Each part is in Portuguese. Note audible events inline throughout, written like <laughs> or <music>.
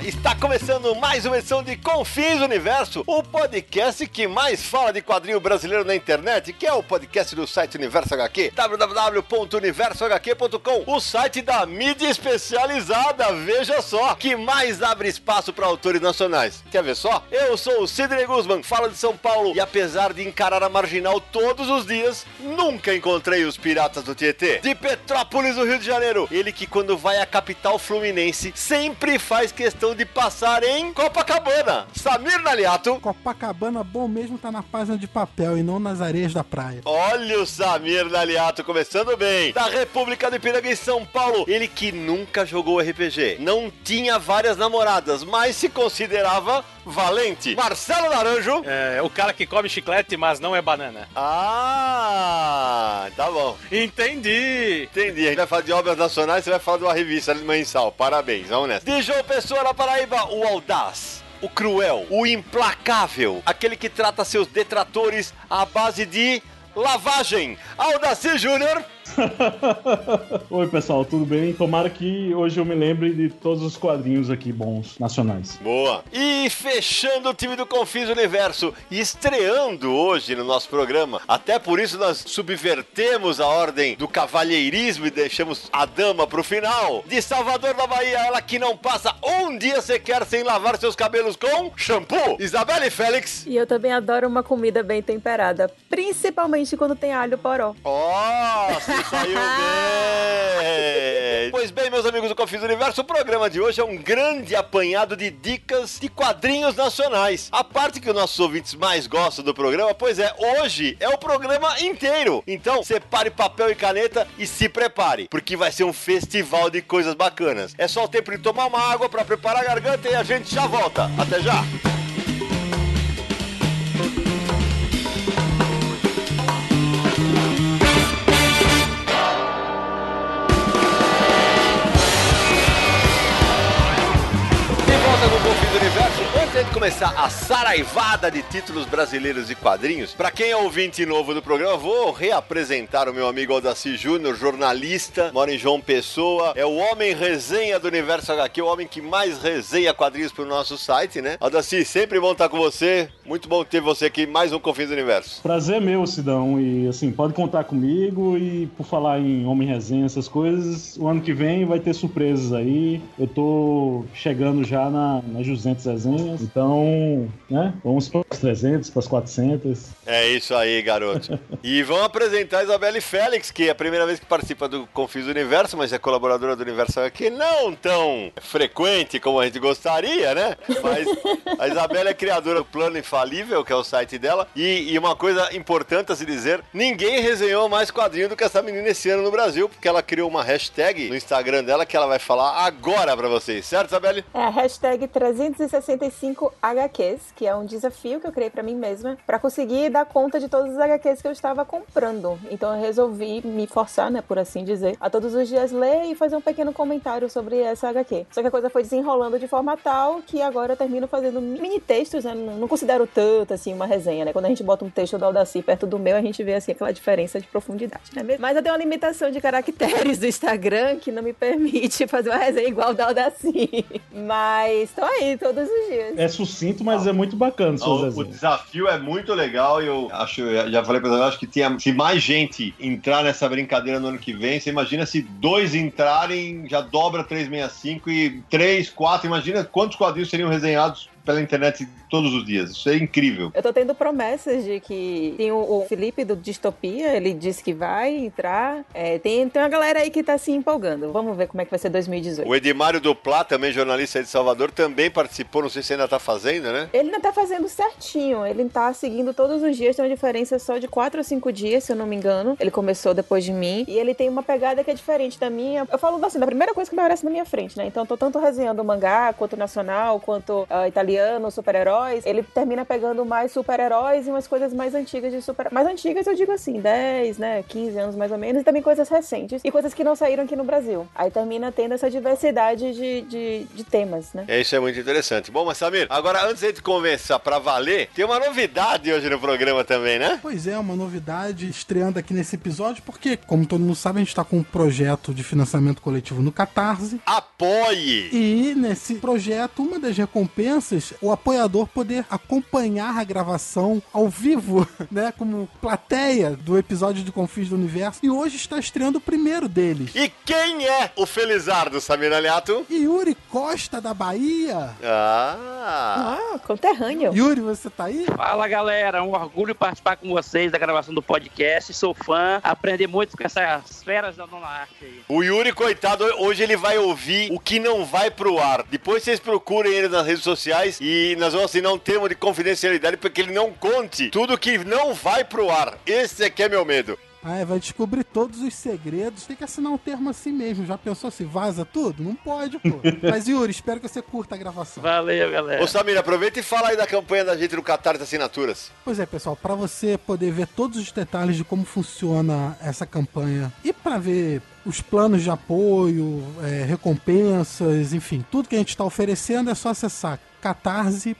Está começando mais uma edição de Confins Universo, o podcast que mais fala de quadrinho brasileiro na internet, que é o podcast do site Universo HQ, www.universohq.com, o site da mídia especializada, veja só, que mais abre espaço para autores nacionais. Quer ver só? Eu sou o Sidney Guzman, falo de São Paulo, e apesar de encarar a marginal todos os dias, nunca encontrei os piratas do Tietê. De Petrópolis, no Rio de Janeiro, ele que quando vai à capital fluminense sempre faz questão de passar em Copacabana. Samir Naliato. Copacabana bom mesmo tá na página de papel e não nas areias da praia. Olha o Samir Naliato começando bem. Da República do Ipiranga em São Paulo. Ele que nunca jogou RPG. Não tinha várias namoradas, mas se considerava valente. Marcelo Naranjo. É, o cara que come chiclete, mas não é banana. Ah, tá bom. Entendi. Entendi. A gente vai falar de obras nacionais, você vai falar de uma revista mensal. Parabéns, vamos nessa. De João Pessoa Paraíba, o Audaz. O cruel, o implacável, aquele que trata seus detratores à base de lavagem. Aldaci Júnior. <laughs> Oi, pessoal, tudo bem? Tomara que hoje eu me lembre de todos os quadrinhos aqui bons nacionais. Boa. E fechando o time do Confis Universo, e estreando hoje no nosso programa. Até por isso nós subvertemos a ordem do cavalheirismo e deixamos a dama pro final. De Salvador da Bahia, ela que não passa um dia sequer sem lavar seus cabelos com shampoo. Isabelle Félix. E eu também adoro uma comida bem temperada, principalmente quando tem alho poró. Oh, se saiu bem! <laughs> Pois bem, meus amigos do Confis Universo, o programa de hoje é um grande apanhado de dicas de quadrinhos nacionais. A parte que os nossos ouvintes mais gostam do programa, pois é, hoje é o programa inteiro. Então, separe papel e caneta e se prepare, porque vai ser um festival de coisas bacanas. É só o tempo de tomar uma água para preparar a garganta e a gente já volta. Até já! De começar a saraivada de títulos brasileiros e quadrinhos, pra quem é ouvinte novo do programa, vou reapresentar o meu amigo Aldaci Júnior, jornalista, mora em João Pessoa, é o homem resenha do Universo HQ, o homem que mais resenha quadrinhos pro nosso site, né? Aldaci, sempre bom estar com você, muito bom ter você aqui, mais um Confins do Universo. Prazer meu, Sidão, e assim, pode contar comigo e por falar em Homem Resenha, essas coisas, o ano que vem vai ter surpresas aí. Eu tô chegando já na, nas 200 resenhas, então, né, vamos para as 300, para as 400. É isso aí, garoto. <laughs> e vamos apresentar a Isabelle Félix, que é a primeira vez que participa do Confis do Universo, mas é colaboradora do Universo aqui, não tão frequente como a gente gostaria, né? Mas a Isabelle é criadora do Plano Infalível, que é o site dela, e, e uma coisa importante a se dizer, ninguém resenhou mais quadrinho do que essa menina esse ano no Brasil, porque ela criou uma hashtag no Instagram dela que ela vai falar agora pra vocês, certo, Isabelle? É a hashtag 365HQs, que é um desafio que eu criei pra mim mesma, pra conseguir dar conta de todos os HQs que eu estava comprando. Então eu resolvi me forçar, né, por assim dizer, a todos os dias ler e fazer um pequeno comentário sobre essa HQ. Só que a coisa foi desenrolando de forma tal que agora eu termino fazendo mini textos, né? Não considero tanto assim uma resenha, né? Quando a gente bota um texto do Aldaci perto do meu, a gente vê assim aquela diferença de profundidade, né? mesmo? Mas eu tenho uma limitação de caracteres do Instagram que não me permite fazer uma resenha igual da Aldaci. <laughs> Mas tô aí todos os dias. É sucinto, mas é muito bacana O, desafio é muito legal e eu acho, já falei pra você, acho que tinha, se mais gente entrar nessa brincadeira no ano que vem, você imagina se dois entrarem, já dobra 365 e três, quatro, imagina quantos quadrinhos seriam resenhados pela internet todos os dias. Isso é incrível. Eu tô tendo promessas de que tem o, o Felipe do Distopia, ele disse que vai entrar. É, tem, tem uma galera aí que tá se empolgando. Vamos ver como é que vai ser 2018. O Edmário Duplá, também jornalista de Salvador, também participou. Não sei se ainda tá fazendo, né? Ele ainda tá fazendo certinho, ele tá seguindo todos os dias, tem uma diferença só de 4 ou 5 dias, se eu não me engano. Ele começou depois de mim e ele tem uma pegada que é diferente da minha. Eu falo assim, da primeira coisa que aparece na minha frente, né? Então eu tô tanto resenhando o mangá, quanto nacional, quanto uh, italiano, super-heróis. Ele termina pegando mais super-heróis e umas coisas mais antigas de super. Mais antigas eu digo assim, 10, né? 15 anos mais ou menos, e também coisas recentes e coisas que não saíram aqui no Brasil. Aí termina tendo essa diversidade de, de, de temas, né? É, isso é muito interessante. Bom, mas Samir, agora antes de a gente começar pra valer, tem uma novidade hoje no programa também, né? Pois é, uma novidade estreando aqui nesse episódio, porque, como todo mundo sabe, a gente tá com um projeto de financiamento coletivo no Catarse. Apoie! E nesse projeto, uma das recompensas, o apoiador poder acompanhar a gravação ao vivo, <laughs> né? Como plateia do episódio de Confins do Universo. E hoje está estreando o primeiro deles. E quem é o Felizardo, Samir Aliato? Yuri Costa da Bahia. Ah! Ah, conterrâneo. Yuri, você tá aí? Fala galera, um orgulho participar com vocês da gravação do podcast. Sou fã, aprender muito com essas feras da Dona Arte aí. O Yuri, coitado, hoje ele vai ouvir o que não vai pro ar. Depois vocês procurem ele nas redes sociais e nós vamos um termo de confidencialidade para que ele não conte tudo que não vai pro ar. Esse é que é meu medo. Ah, é, vai descobrir todos os segredos. Tem que assinar um termo assim mesmo. Já pensou se vaza tudo? Não pode, pô. <laughs> Mas, Yuri, espero que você curta a gravação. Valeu, galera. Ô Samir, aproveita e fala aí da campanha da gente no Catar de Assinaturas. Pois é, pessoal, para você poder ver todos os detalhes de como funciona essa campanha e para ver os planos de apoio, é, recompensas, enfim, tudo que a gente está oferecendo é só acessar catarse.me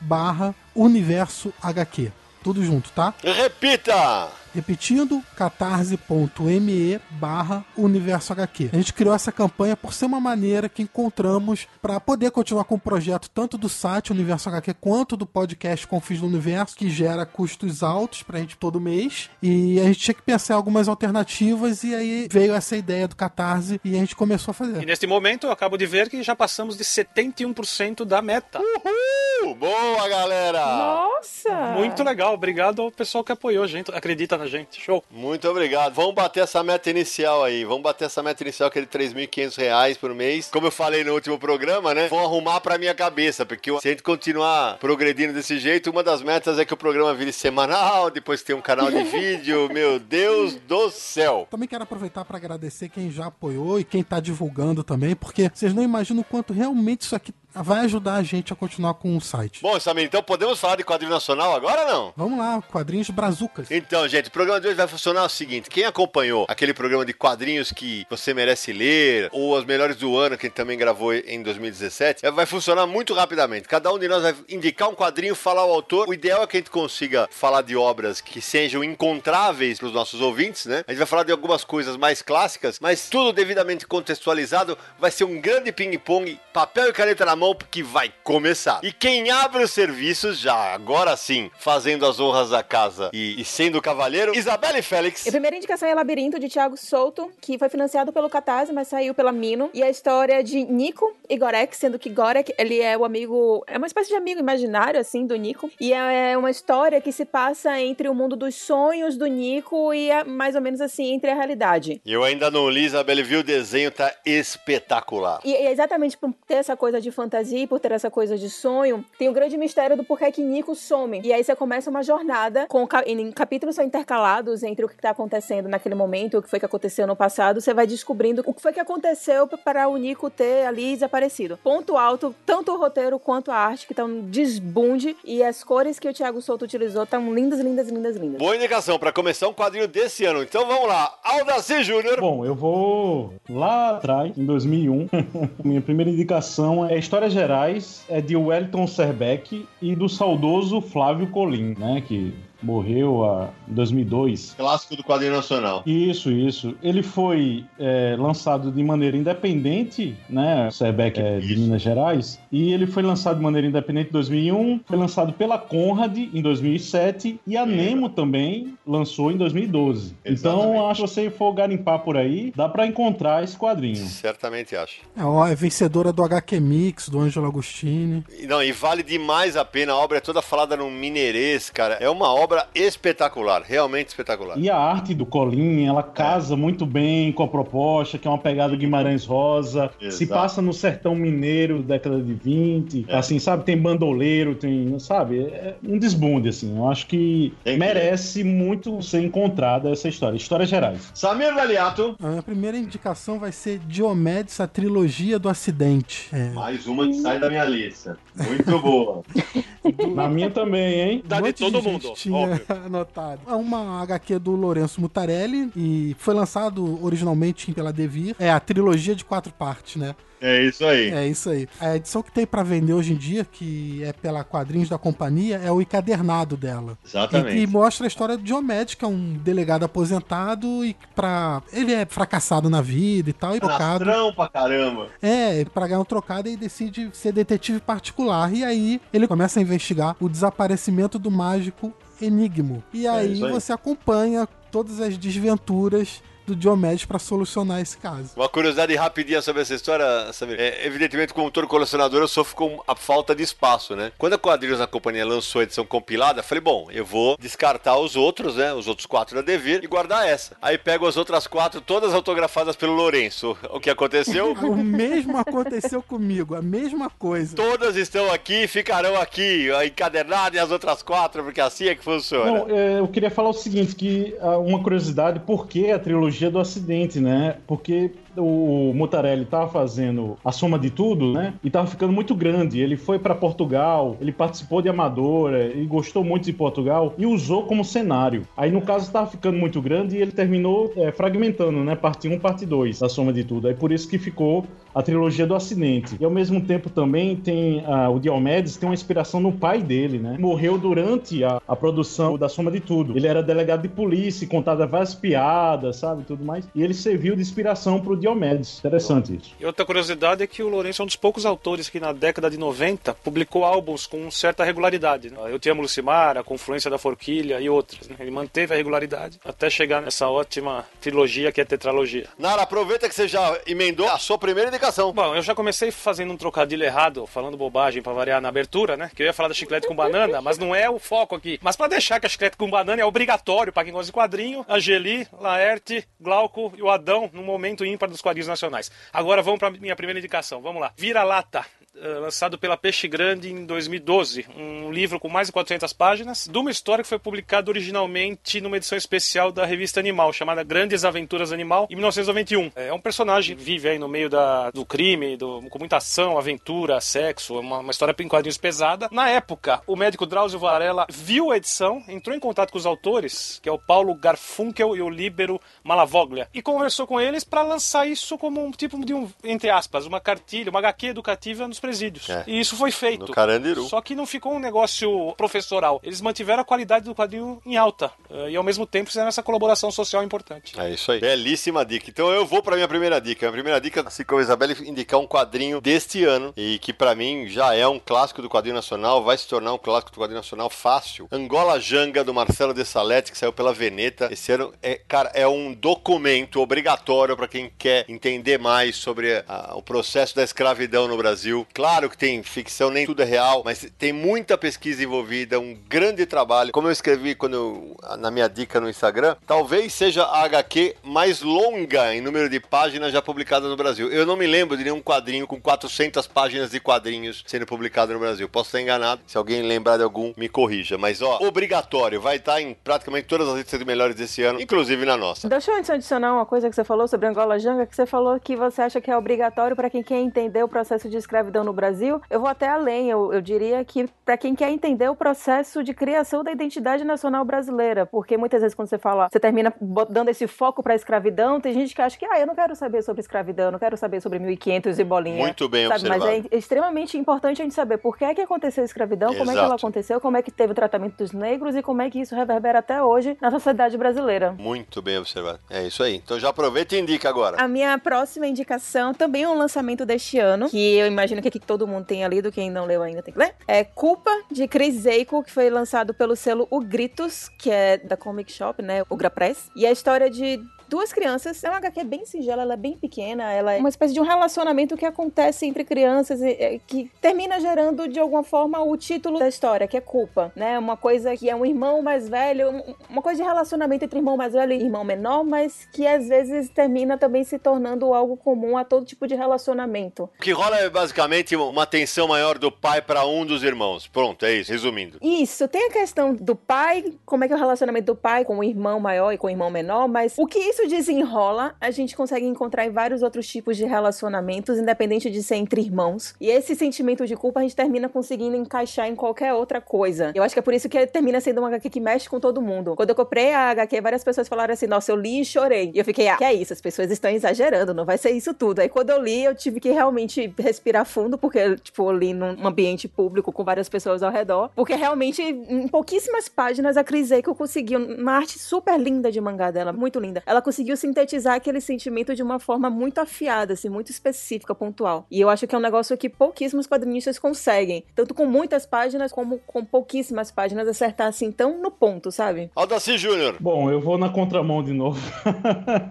barra universo HQ. Tudo junto, tá? Repita! Repetindo, catarse.me barra universo HQ. A gente criou essa campanha por ser uma maneira que encontramos para poder continuar com o projeto tanto do site Universo HQ quanto do podcast Confis do Universo, que gera custos altos pra gente todo mês. E a gente tinha que pensar em algumas alternativas e aí veio essa ideia do Catarse e a gente começou a E fazer. neste momento eu acabo de ver que já passamos de 71% da meta. Uhul! Boa, galera! Nossa! Muito legal, obrigado ao pessoal que apoiou gente, acredita na gente. Show. Muito obrigado. Vamos bater essa meta inicial aí. Vamos bater essa meta inicial que é de 3.500 reais por mês. Como eu falei no último programa, né? Vão arrumar pra minha cabeça, porque se a gente continuar progredindo desse jeito, uma das metas é que o programa vire semanal, depois tem um canal de <laughs> vídeo. Meu Deus do céu! Também quero aproveitar para agradecer quem já apoiou e quem tá divulgando também, porque vocês não imaginam o quanto realmente isso aqui vai ajudar a gente a continuar com o site. Bom, Samir, então podemos falar de quadrinho nacional agora ou não? Vamos lá, quadrinhos brazucas. Então, gente, o programa de hoje vai funcionar o seguinte: quem acompanhou aquele programa de quadrinhos que você merece ler, ou as melhores do ano, que a gente também gravou em 2017, é, vai funcionar muito rapidamente. Cada um de nós vai indicar um quadrinho, falar o autor. O ideal é que a gente consiga falar de obras que sejam encontráveis para os nossos ouvintes, né? A gente vai falar de algumas coisas mais clássicas, mas tudo devidamente contextualizado. Vai ser um grande ping-pong, papel e caneta na mão, porque vai começar. E quem abre os serviços já, agora sim, fazendo as honras da casa e, e sendo o cavalheiro, Isabelle Félix. A primeira indicação é Labirinto, de Thiago Souto, que foi financiado pelo Catarse, mas saiu pela Mino. E a história de Nico e Gorek, sendo que Gorek, ele é o amigo... É uma espécie de amigo imaginário, assim, do Nico. E é uma história que se passa entre o mundo dos sonhos do Nico e, é mais ou menos assim, entre a realidade. Eu ainda não li, Isabelle, vi o desenho, tá espetacular. E é exatamente por ter essa coisa de fantasia e por ter essa coisa de sonho, tem o grande mistério do porquê que Nico some. E aí você começa uma jornada com capítulos são intercalados entre o que tá acontecendo naquele momento e o que foi que aconteceu no passado. Você vai descobrindo o que foi que aconteceu para o Nico ter ali desaparecido. Ponto alto, tanto o roteiro quanto a arte, que tá um desbunde. E as cores que o Thiago Souto utilizou estão lindas, lindas, lindas, lindas. Boa indicação para começar um quadrinho desse ano. Então vamos lá, Aldaci Júnior. Bom, eu vou lá atrás, em 2001. <laughs> Minha primeira indicação é Histórias Gerais, é de Wellington Serbeck e do saudoso Flávio Colim, né? Que morreu a, em 2002. Clássico do quadrinho nacional. Isso, isso. Ele foi é, lançado de maneira independente, né? O Sebeck é de Minas Gerais. E ele foi lançado de maneira independente em 2001, foi lançado pela Conrad em 2007 e a Nemo também lançou em 2012. Exatamente. Então, acho que se você for garimpar por aí, dá pra encontrar esse quadrinho. Certamente acho. É, ó, é vencedora do HQ Mix, do Ângelo Agostini. Não, e vale demais a pena. A obra é toda falada no mineirês, cara. É uma obra espetacular, realmente espetacular. E a arte do Colin, ela casa muito bem com a proposta, que é uma pegada Guimarães Rosa. Exato. Se passa no sertão mineiro, década de 20. É. Assim, sabe? Tem bandoleiro, tem. Sabe? É um desbunde, assim. Eu acho que Tem que merece muito ser encontrada essa história. Histórias gerais. Samir Valiato. A minha primeira indicação vai ser Diomedes, a trilogia do acidente. É. Mais uma que sai da minha lista. Muito boa. <laughs> Na minha também, hein? Da Um de todo mundo, óbvio. <laughs> anotado. É uma HQ do Lourenço Mutarelli e foi lançado originalmente pela Devir. É a trilogia de quatro partes, né? É isso aí. É isso aí. A edição que tem pra vender hoje em dia, que é pela Quadrinhos da Companhia, é o encadernado dela. E Exatamente. que mostra a história do Diomedes, que é um delegado aposentado e pra. Ele é fracassado na vida e tal, e trocado. Nastrão pra caramba. É, pra ganhar um trocado ele decide ser detetive particular. E aí ele começa a investigar o desaparecimento do mágico Enigmo. E aí, isso aí. você acompanha todas as desventuras do Diomedes pra solucionar esse caso. Uma curiosidade rapidinha sobre essa história, Samir. É, evidentemente, como todo colecionador, eu sofro com a falta de espaço, né? Quando a Quadrinhos na Companhia lançou a edição compilada, falei, bom, eu vou descartar os outros, né? Os outros quatro da Devir e guardar essa. Aí pego as outras quatro, todas autografadas pelo Lourenço. O que aconteceu? <laughs> O mesmo aconteceu comigo, a mesma coisa. Todas estão aqui, ficarão aqui, a encadernada e as outras quatro, porque assim é que funciona. Não, é, eu queria falar o seguinte, que ah, uma curiosidade, por que a trilogia do acidente, né? Porque o Mutarelli tava fazendo a soma de tudo, né? E tava ficando muito grande. Ele foi para Portugal, ele participou de Amadora, ele gostou muito de Portugal e usou como cenário. Aí no caso tava ficando muito grande e ele terminou é, fragmentando, né? Parte 1, parte 2 da soma de tudo. Aí por isso que ficou a trilogia do acidente. E ao mesmo tempo também tem o Diomedes tem uma inspiração no pai dele, né? Morreu durante a, a produção da Soma de Tudo. Ele era delegado de polícia, e contava várias piadas, sabe, tudo mais. E ele serviu de inspiração pro Diomedes. Interessante isso. E outra curiosidade é que o Lourenço é um dos poucos autores que na década de 90 publicou álbuns com certa regularidade. né? Eu Te Amo Lucimar, A Confluência da Forquilha e outras. né? Ele manteve a regularidade até chegar nessa ótima trilogia que é a tetralogia. Nara, aproveita que você já emendou a sua primeira indicação. Bom, eu já comecei fazendo um trocadilho errado, falando bobagem pra variar na abertura, né? Que eu ia falar da chiclete com banana, mas não é o foco aqui. Mas pra deixar que a chiclete com banana é obrigatório pra quem gosta de quadrinho, Angeli, Laerte, Glauco e o Adão no momento ímpar dos quadrinhos nacionais. Agora vamos pra minha primeira indicação. Vamos lá. Vira-lata. eh, Lançado pela Peixe Grande em 2012, um livro com mais de 400 páginas, de uma história que foi publicada originalmente numa edição especial da revista Animal, chamada Grandes Aventuras Animal, em 1991. É um personagem que vive aí no meio da, do crime, do- com muita ação, aventura, sexo, uma, uma história em quadrinhos pesada. Na época, o médico Drauzio Varela viu a edição, entrou em contato com os autores, que é o Paulo Garfunkel e o Líbero Malavoglia, e conversou com eles para lançar isso como um tipo de um, entre aspas, uma cartilha, uma HQ educativa nos presídios. É. E isso foi feito. No Carandiru. Só que não ficou um negócio professoral. Eles mantiveram a qualidade do quadrinho em alta. eh, E ao mesmo tempo fizeram essa colaboração social importante. É isso aí. Belíssima dica. Então eu vou pra minha primeira dica. Minha primeira dica, assim como a Isabelle, indicar um quadrinho deste ano e que pra mim já é um clássico do quadrinho nacional, vai se tornar um clássico do quadrinho nacional fácil. Angola Janga, do Marcelo de Salete, que saiu pela Veneta. Esse ano, é, cara, é um documento obrigatório pra quem quer entender mais sobre a- o processo da escravidão no Brasil. Claro que tem ficção, nem tudo é real, mas tem muita pesquisa envolvida, um grande trabalho. Como eu escrevi quando eu- na minha dica no Instagram, talvez seja a HQ mais longa em número de páginas já publicada no Brasil. Eu não me lembro de nenhum quadrinho com 400 páginas de quadrinhos sendo publicado no Brasil. Posso estar enganado. Se alguém lembrar de algum, me corrija. Mas, ó, obrigatório. Vai estar em praticamente todas as listas de melhores desse ano, inclusive na nossa. Deixa eu adicionar uma coisa que você falou sobre Angola Janga. Que você falou que você acha que é obrigatório para quem quer entender o processo de escravidão no Brasil. Eu vou até além, eu, eu diria que para quem quer entender o processo de criação da identidade nacional brasileira, porque muitas vezes quando você fala, você termina dando esse foco para a escravidão, tem gente que acha que, ah, eu não quero saber sobre escravidão, eu não quero saber sobre 1500 e bolinha. Muito bem sabe? Mas observado. é extremamente importante a gente saber por que é que aconteceu a escravidão, como é que ela Exato. aconteceu, como é que teve o tratamento dos negros e como é que isso reverbera até hoje na sociedade brasileira. Muito bem observado. É isso aí. Então já aproveita e indica agora. A minha próxima indicação também é um lançamento deste ano, que eu imagino que aqui todo mundo tenha lido, quem não leu ainda tem que ler. É Culpa, de Chris Zeiko, que foi lançado pelo selo O Gritos, que é da Comic Shop, né, o Gra Press. E é a história de duas crianças. É uma HQ bem singela, ela é bem pequena, ela é uma espécie de um relacionamento que acontece entre crianças e, é, que termina gerando de alguma forma o título da história, que é culpa, né? Uma coisa que é um irmão mais velho, um- uma coisa de relacionamento entre irmão mais velho e irmão menor, mas que às vezes termina também se tornando algo comum a todo tipo de relacionamento. O que rola é basicamente uma tensão maior do pai para um dos irmãos. Pronto, é isso, resumindo. Isso, tem a questão do pai, como é que é o relacionamento do pai com o irmão maior e com o irmão menor, mas o que isso desenrola, a gente consegue encontrar em vários outros tipos de relacionamentos, independente de ser entre irmãos. E esse sentimento de culpa a gente termina conseguindo encaixar em qualquer outra coisa. Eu acho que é por isso que termina sendo uma HQ que mexe com todo mundo. Quando eu comprei a HQ, várias pessoas falaram assim: nossa, eu li e chorei. E eu fiquei, ah, que é isso? As pessoas estão exagerando, não vai ser isso tudo. Aí quando eu li, eu tive que realmente respirar fundo, porque, tipo, eu li num ambiente público com várias pessoas ao redor. Porque realmente, em pouquíssimas páginas, a Chris Eiko conseguiu, uma arte super linda de mangá dela, muito linda. Ela conseguiu sintetizar aquele sentimento de uma forma muito afiada, assim, muito específica, pontual. E eu acho que é um negócio que pouquíssimos quadrinistas conseguem. Tanto com muitas páginas, como com pouquíssimas páginas, acertar assim tão no ponto, sabe? Aldaci Júnior. Bom, eu vou na contramão de novo.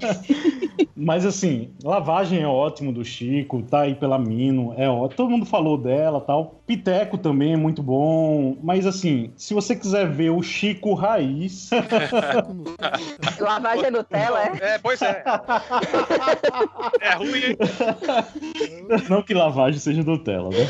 <laughs> Mas assim, lavagem é ótimo do Chico, tá aí pela Mino, é ótimo. Todo mundo falou dela tal. Piteco também é muito bom. Mas assim, se você quiser ver o Chico raiz, <laughs> Lavagem Nutella, é? É, pois é. <laughs> É ruim, hein? não que lavagem seja Nutella, né?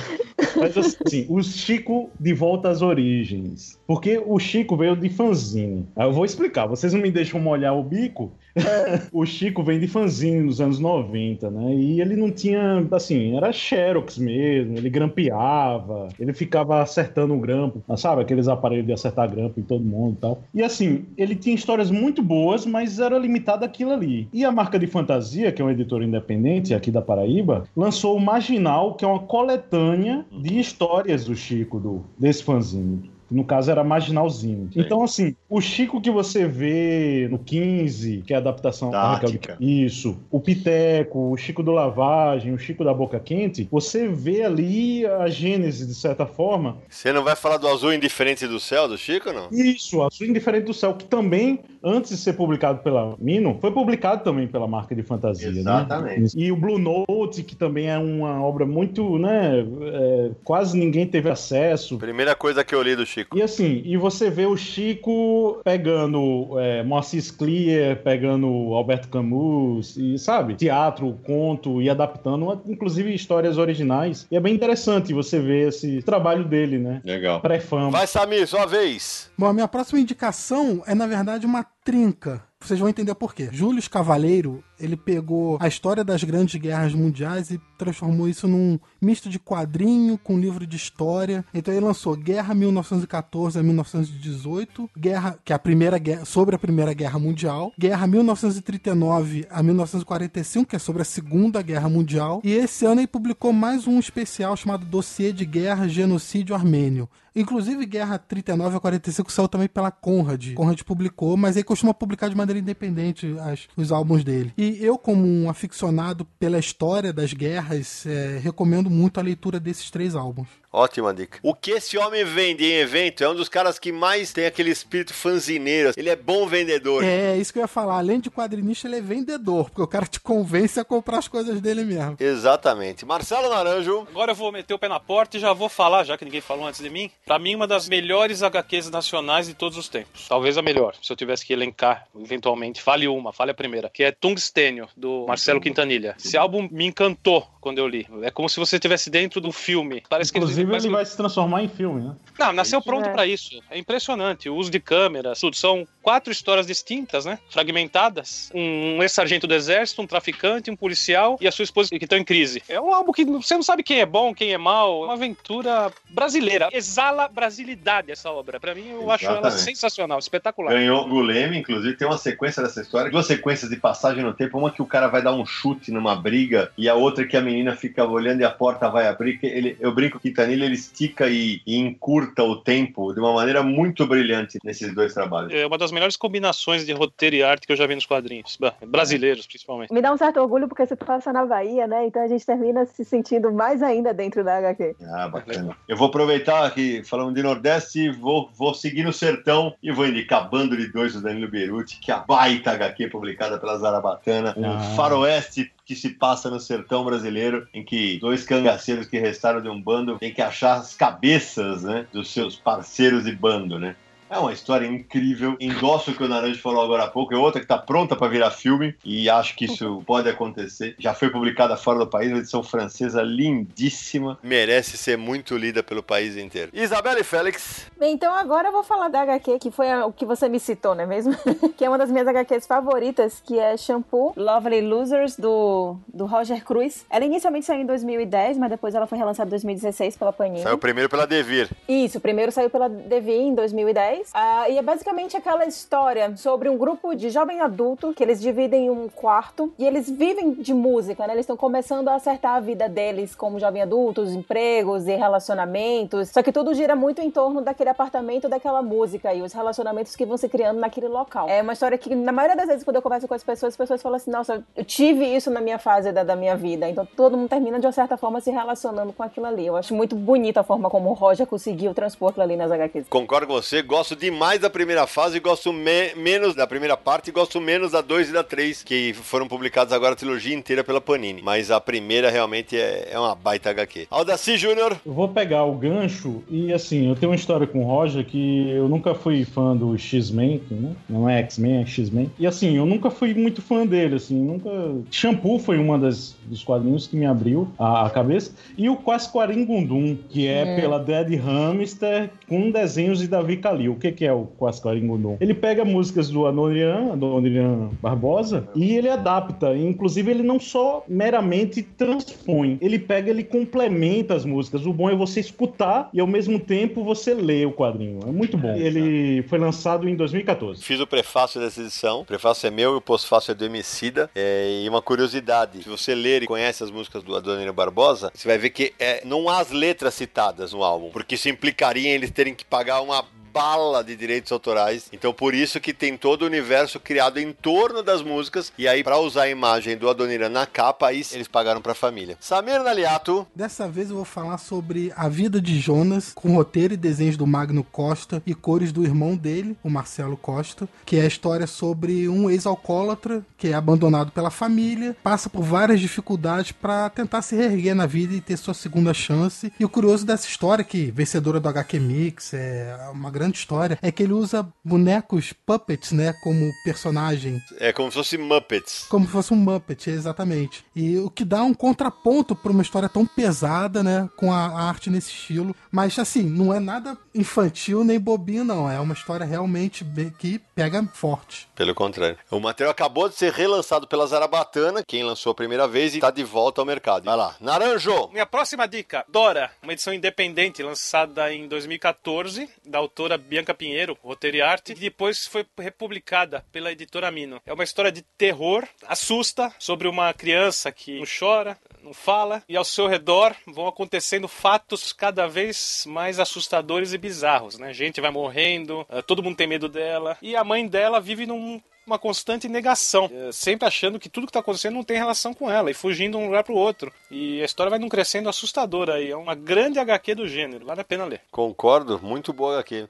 Mas assim, o Chico de volta às origens. Porque o Chico veio de fanzine. Aí Eu vou explicar, vocês não me deixam molhar o bico. <laughs> o Chico vem de fanzine nos anos 90, né? E ele não tinha, assim, era xerox mesmo, ele grampeava, ele ficava acertando o grampo, sabe? Aqueles aparelhos de acertar grampo em todo mundo e tal. E assim, ele tinha histórias muito boas, mas era limitado àquilo ali. E a marca de fantasia, que é um editor independente aqui da Paraíba, lançou o Marginal, que é uma coletânea de histórias do Chico, do, desse fanzine. Que No caso era marginalzinho. Então, assim, o Chico que você vê no 15, que é a adaptação Da da Raquel de- Ática. Isso. O Piteco, o Chico do Lavagem, o Chico da Boca Quente, você vê ali a gênese, de certa forma. Você não vai falar do azul indiferente do céu do Chico, não? Isso, Azul Indiferente do Céu, que também, antes de ser publicado pela Mino, foi publicado também pela marca de fantasia, Exatamente. né? E o Blue Note, que também é uma obra muito, né? é, quase ninguém teve acesso. Primeira coisa que eu li do Chico. E assim, e você vê o Chico pegando é, Moacir Clear, pegando Alberto Camus, e sabe? Teatro, conto, e adaptando, inclusive, histórias originais. E é bem interessante você ver esse trabalho dele, né? Legal. Pré-fama. Vai, Samir, sua vez. Bom, a minha próxima indicação é, na verdade, uma trinca. Vocês vão entender por quê. Júlio Cavaleiro, ele pegou a história das grandes guerras mundiais e transformou isso num misto de quadrinho com livro de história. Então ele lançou Guerra 1914 a 1918, Guerra, que é a primeira guerra, sobre a Primeira Guerra Mundial, Guerra 1939 a 1945, que é sobre a Segunda Guerra Mundial, e esse ano ele publicou mais um especial chamado Dossiê de Guerra Genocídio Armênio. Inclusive, Guerra 39 a 45 saiu também pela Conrad. Conrad publicou, mas ele costuma publicar de maneira independente as- os álbuns dele. E eu, como um aficionado pela história das guerras, é, recomendo muito a leitura desses três álbuns. Ótima dica. O que esse homem vende em evento é um dos caras que mais tem aquele espírito fanzineiro. Ele é bom vendedor. É, isso que eu ia falar. Além de quadrinista, ele é vendedor, porque o cara te convence a comprar as coisas dele mesmo. Exatamente. Marcelo Naranjo. Agora eu vou meter o pé na porta e já vou falar, já que ninguém falou antes de mim. Pra mim, uma das melhores HQs nacionais de todos os tempos. Talvez a melhor, se eu tivesse que elencar, eventualmente. Fale uma, fale a primeira. Que é Tungstênio, do Marcelo Quintanilha. Esse álbum me encantou quando eu li. É como se você estivesse dentro do filme. Parece Inclusive, que eles, ele vai se transformar em filme, né? Não, nasceu pronto É. pra isso. É impressionante. O uso de câmeras, tudo. São quatro histórias distintas, né? Fragmentadas. Um ex-sargento do exército, um traficante, um policial e a sua esposa que estão em crise. É um álbum que você não sabe quem é bom, quem é mal. É uma aventura brasileira. Exala brasilidade essa obra. Pra mim, eu acho ela Exatamente. sensacional, espetacular. Ganhou o Guleme, inclusive, tem uma sequência dessa história, duas sequências de passagem no tempo, uma que o cara vai dar um chute numa briga e a outra que a menina fica olhando e a porta vai abrir. que Ele, eu brinco que Quintanilha ele estica e, e encurta o tempo de uma maneira muito brilhante nesses dois trabalhos. É uma das melhores combinações de roteiro e arte que eu já vi nos quadrinhos. Brasileiros, principalmente. Me dá um certo orgulho porque você passa na Bahia, né? Então a gente termina se sentindo mais ainda dentro da HQ. Ah, bacana. Eu vou aproveitar que falando de Nordeste, vou, vou seguir no sertão e vou indicar Bando de Dois do Danilo Beruti, que é a baita HQ publicada pela Zarabatana, um Ah. faroeste que se passa no sertão brasileiro, em que dois cangaceiros que restaram de um bando têm que achar as cabeças né, dos seus parceiros de bando, né? É uma história incrível. Endosso o que o Naranjo falou agora há pouco. É outra que está pronta para virar filme e acho que isso <laughs> pode acontecer. Já foi publicada fora do país, uma edição francesa lindíssima. Merece ser muito lida pelo país inteiro. Isabelle Félix. Bem, então agora eu vou falar da HQ, que foi a- o que você me citou, não é mesmo? <laughs> que é uma das minhas HQs favoritas, que é Shampoo Lovely Losers, do, do Roger Cruz. Ela inicialmente saiu em 2010, mas depois ela foi relançada em 2016 pela Panini. Saiu primeiro pela Devir. Isso, primeiro saiu pela Devi em 2010. Ah, e é basicamente aquela história sobre um grupo de jovem adulto que eles dividem em um quarto e eles vivem de música, né? Eles estão começando a acertar a vida deles como jovem adultos, empregos e relacionamentos. Só que tudo gira muito em torno daquele apartamento, daquela música e os relacionamentos que vão se criando naquele local. É uma história que, na maioria das vezes, quando eu converso com as pessoas, as pessoas falam assim: nossa, eu tive isso na minha fase da, da minha vida. Então todo mundo termina de uma certa forma se relacionando com aquilo ali. Eu acho muito bonita a forma como o Roger conseguiu transpor aquilo ali nas HQs. Concordo com você, gosto demais da primeira fase, gosto me- menos da primeira parte e gosto menos da 2 e da 3, que foram publicados agora a trilogia inteira pela Panini. Mas a primeira realmente é, é uma baita HQ. Aldaci Júnior, Eu vou pegar o gancho e assim, eu tenho uma história com o Roger que eu nunca fui fã do X-Men, né? Não é X-Men, é X-Men. E assim, eu nunca fui muito fã dele, assim, nunca. Shampoo foi uma das dos quadrinhos que me abriu a, a cabeça. E o Quasquaringundum, que é, pela Dead Hamster com desenhos de Davi Calil. O que, que é o Quasquaringundum? Ele pega músicas do Adoniran, Adoniran Barbosa, e ele adapta. Inclusive, ele não só meramente transpõe, ele pega, ele complementa as músicas. O bom é você escutar e ao mesmo tempo você ler o quadrinho. É muito bom. Ele foi lançado em 2014. fiz o prefácio dessa edição. O prefácio é meu e o pós-fácio é do Emicida. É, e uma curiosidade, se você ler e conhece as músicas do Adoniran Barbosa, você vai ver que é, não há as letras citadas no álbum, porque isso implicaria em eles terem que pagar uma bala de direitos autorais. Então por isso que tem todo o universo criado em torno das músicas e aí para usar a imagem do Adoniran na capa, aí eles pagaram pra família. Samir Naliato, Dessa vez eu vou falar sobre a vida de Jonas, com roteiro e desenhos do Magno Costa e cores do irmão dele, o Marcelo Costa, que é a história sobre um ex-alcoólatra que é abandonado pela família, passa por várias dificuldades para tentar se reerguer na vida e ter sua segunda chance. E o curioso dessa história, que vencedora do HQ Mix, é uma grande história, é que ele usa bonecos puppets, né, como personagem é como se fosse Muppets. como se fosse um Muppet, exatamente. E o que dá um contraponto pra uma história tão pesada, né? Com a a arte nesse estilo. Mas, assim, não é nada infantil nem bobinho, não. É uma história realmente bem- que pega forte. Pelo contrário. O material acabou de ser relançado pela Zarabatana, quem lançou a primeira vez e tá de volta ao mercado. Vai lá. Naranjo! Minha próxima dica, Dora, uma edição independente lançada em 2014, da autora Bianca Pinheiro, roteiro e arte, e depois foi republicada pela editora Mino. É uma história de terror, assusta, sobre uma criança que não chora, não fala, e ao seu redor vão acontecendo fatos cada vez mais assustadores e bizarros, né? Gente vai morrendo, eh, todo mundo tem medo dela, e a mãe dela vive num uma constante negação, eh, sempre achando que tudo que tá acontecendo não tem relação com ela e fugindo de um lugar pro outro. E a história vai num crescendo assustador aí, é uma grande HQ do gênero, vale a pena ler. Concordo, muito boa aqui.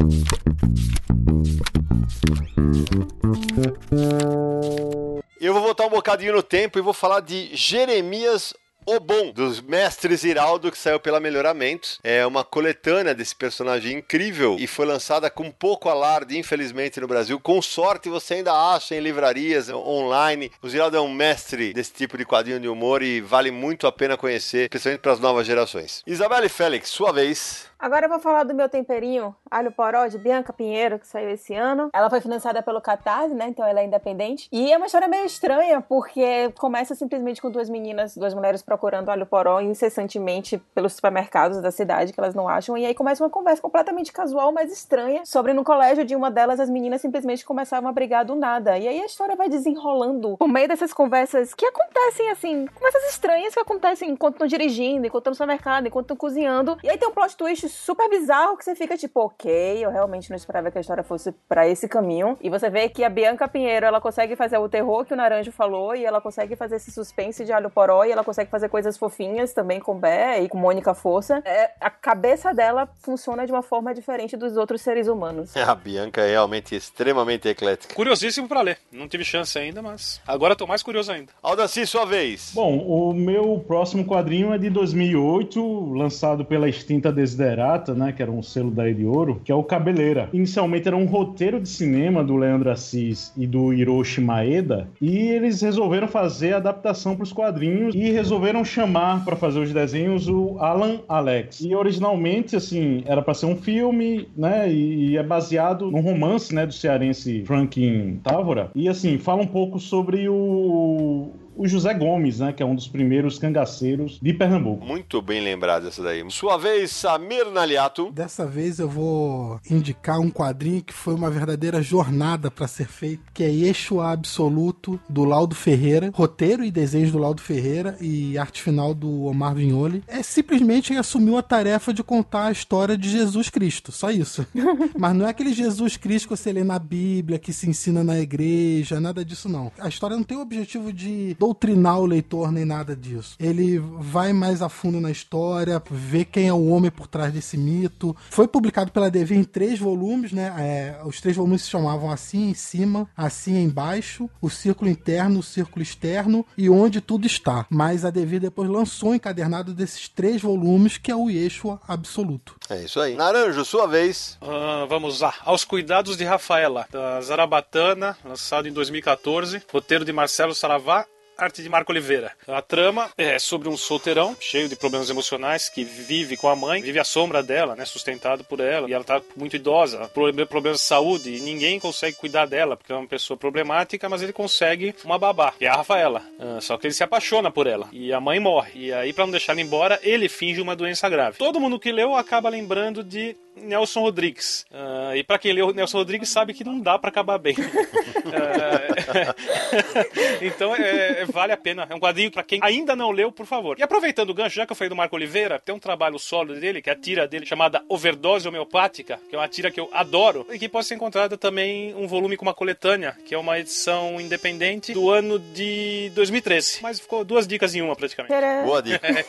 Eu vou voltar um bocadinho no tempo e vou falar de Jeremias O Bom, dos Mestres Iraldo, que saiu pela Melhoramentos. É uma coletânea desse personagem incrível e foi lançada com pouco alarde, infelizmente, no Brasil. Com sorte, você ainda acha em livrarias, online. O Ziraldo é um mestre desse tipo de quadrinho de humor e vale muito a pena conhecer, principalmente para as novas gerações. Isabelle Félix, sua vez. Agora eu vou falar do meu temperinho, alho poró de Bianca Pinheiro, que saiu esse ano. Ela foi financiada pelo Catarse, né? Então ela é independente. E é uma história meio estranha, porque começa simplesmente com duas meninas, duas mulheres procurando alho poró incessantemente pelos supermercados da cidade que elas não acham. E aí começa uma conversa completamente casual, mas estranha, sobre no colégio de uma delas as meninas simplesmente começavam a brigar do nada. E aí a história vai desenrolando por meio dessas conversas que acontecem assim, conversas estranhas que acontecem enquanto estão dirigindo, enquanto estão no supermercado, enquanto estão cozinhando. E aí tem um plot twist super bizarro que você fica tipo, ok, eu realmente não esperava que a história fosse para esse caminho. E você vê que a Bianca Pinheiro, ela consegue fazer o terror que o Naranjo falou, e ela consegue fazer esse suspense de alho poró, e ela consegue fazer coisas fofinhas também com Bé e com Mônica Força. É, a cabeça dela funciona de uma forma diferente dos outros seres humanos. A Bianca é realmente extremamente eclética. Curiosíssimo pra ler. Não tive chance ainda, mas agora tô mais curioso ainda. Aldaci, sua vez. Bom, o meu próximo quadrinho é de 2008, lançado pela extinta Desiderata, né, que era um selo da de Ouro, que é o Cabeleira. Inicialmente era um roteiro de cinema do Leandro Assis e do Hiroshi Maeda, e eles resolveram fazer a adaptação para os quadrinhos e resolveram chamar para fazer os desenhos o Alan Alex. E originalmente, assim, era para ser um filme, né, e, e é baseado num romance, né, do cearense Franklin Távora. E assim, fala um pouco sobre o o José Gomes, né, que é um dos primeiros cangaceiros de Pernambuco. Muito bem lembrado essa daí. Sua vez, Samir Naliato. Dessa vez eu vou indicar um quadrinho que foi uma verdadeira jornada para ser feito, que é Yeshua Absoluto, do Laudo Ferreira. Roteiro e desenhos do Laudo Ferreira e arte final do Omar Vignoli. É simplesmente ele assumiu a tarefa de contar a história de Jesus Cristo, só isso. <laughs> Mas não é aquele Jesus Cristo que você lê na Bíblia, que se ensina na igreja, nada disso não. A história não tem o objetivo de doutrinar o leitor nem nada disso. Ele vai mais a fundo na história, vê quem é o homem por trás desse mito. Foi publicado pela DV em três volumes, né? É, os três volumes se chamavam Assim em Cima, Assim Embaixo, O Círculo Interno, O Círculo Externo e Onde Tudo Está. Mas a DV depois lançou o encadernado desses três volumes, que é o Yeshua Absoluto. É isso aí. Naranjo, sua vez. Ah, vamos lá. Aos Cuidados de Rafaela, da Zarabatana, lançado em 2014. Roteiro de Marcelo Saravá arte de Marco Oliveira. A trama é sobre um solteirão cheio de problemas emocionais que vive com a mãe, vive à sombra dela, né, sustentado por ela, e ela tá muito idosa, problemas de saúde, e ninguém consegue cuidar dela, porque é uma pessoa problemática, mas ele consegue uma babá, que é a Rafaela. Ah, só que ele se apaixona por ela, e a mãe morre. E aí, para não deixar ela embora, ele finge uma doença grave. Todo mundo que leu acaba lembrando de Nelson Rodrigues. Uh, e para quem leu Nelson Rodrigues sabe que não dá para acabar bem. uh, <laughs> <laughs> então é, vale a pena. É um quadrinho para quem ainda não leu, por favor. E aproveitando o gancho, já que eu falei do Marco Oliveira, tem um trabalho solo dele, que é a tira dele chamada Overdose Homeopática, que é uma tira que eu adoro, e que pode ser encontrada também um volume com uma coletânea, que é uma edição independente do ano de 2013. Mas ficou duas dicas em uma praticamente. Boa dica. <laughs>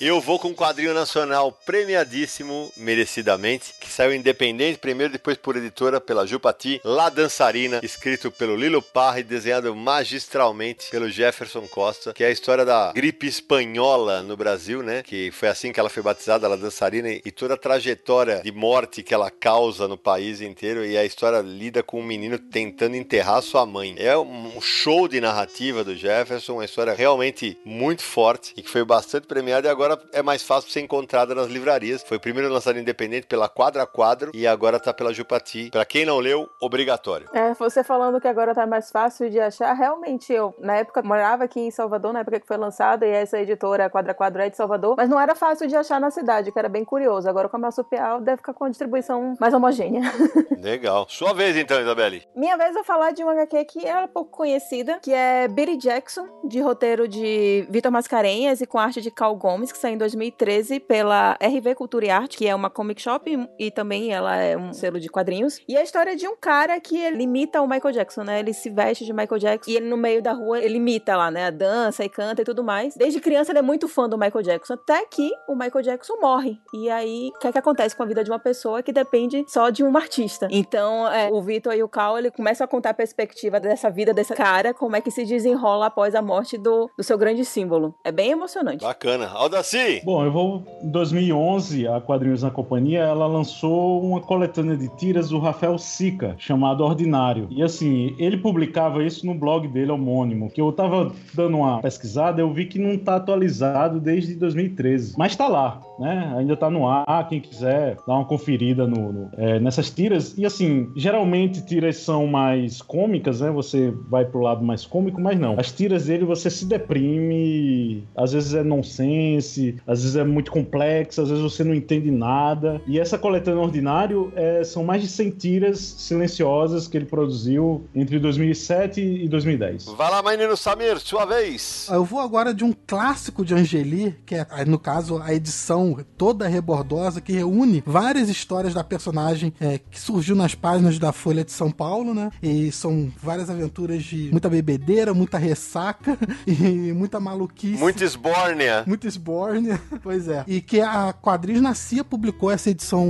eu vou com um quadrinho nacional premiadíssimo, merecido merecidamente, que saiu independente, primeiro, depois por editora pela Jupati, La Dançarina, escrito pelo Lilo Parra e desenhado magistralmente pelo Jefferson Costa, que é a história da gripe espanhola no Brasil, né? Que foi assim que ela foi batizada, La Dançarina, e toda a trajetória de morte que ela causa no país inteiro, e a história lida com um menino tentando enterrar sua mãe. É um show de narrativa do Jefferson, uma história realmente muito forte e que foi bastante premiada e agora é mais fácil ser encontrada nas livrarias. Foi o primeiro lançado independente independente pela Quadra a Quadro e agora tá pela Jupati. Para quem não leu, obrigatório. É, você falando que agora tá mais fácil de achar, realmente eu, na época, morava aqui em Salvador, na época que foi lançada, e essa editora Quadra a Quadro é de Salvador, mas não era fácil de achar na cidade, que era bem curioso. Agora com a Marsupial deve ficar com uma distribuição mais homogênea. <laughs> Legal. Sua vez então, Isabelle. Minha vez eu falar de uma HQ que era pouco conhecida, que é Billy Jackson, de roteiro de Vitor Mascarenhas e com arte de Cal Gomes, que saiu em 2013 pela RV Cultura e Arte, que é uma comic shop e, e também ela é um selo de quadrinhos. E a história é de um cara que ele imita o Michael Jackson, né? Ele se veste de Michael Jackson e ele no meio da rua ele imita lá, né? A dança e canta e tudo mais. Desde criança ele é muito fã do Michael Jackson, até que o Michael Jackson morre. E aí, o que é que acontece com a vida de uma pessoa que depende só de um artista? Então, é, o Vitor e o Cal, ele começam a contar a perspectiva dessa vida desse cara, como é que se desenrola após a morte do, do seu grande símbolo. É bem emocionante. Bacana. Aldaci! Bom, eu vou. Em 2011, a Quadrinhos na Companhia ela lançou uma coletânea de tiras do Rafael Sica, chamado Ordinário. E assim, ele publicava isso no blog dele homônimo, que eu tava dando uma pesquisada, eu vi que não tá atualizado desde 2013. Mas tá lá, né? Ainda tá no ar, quem quiser dar uma conferida no, no, é, nessas tiras. E assim, geralmente tiras são mais cômicas, né? Você vai pro lado mais cômico, mas não. As tiras dele você se deprime, às vezes é nonsense, às vezes é muito complexo, às vezes você não entende nada. E essa coletânea Ordinário é, são mais de 100 tiras silenciosas que ele produziu entre 2007 e 2010. Vai lá, menino Samir, sua vez. Eu vou agora de um clássico de Angeli, que é, no caso, a edição toda rebordosa, que reúne várias histórias da personagem é, que surgiu nas páginas da Folha de São Paulo, né? E são várias aventuras de muita bebedeira, muita ressaca <laughs> e muita maluquice. Muito esbórnia. Muito esbórnia, <laughs> pois é. E que a Quadris Nascia publicou essa edição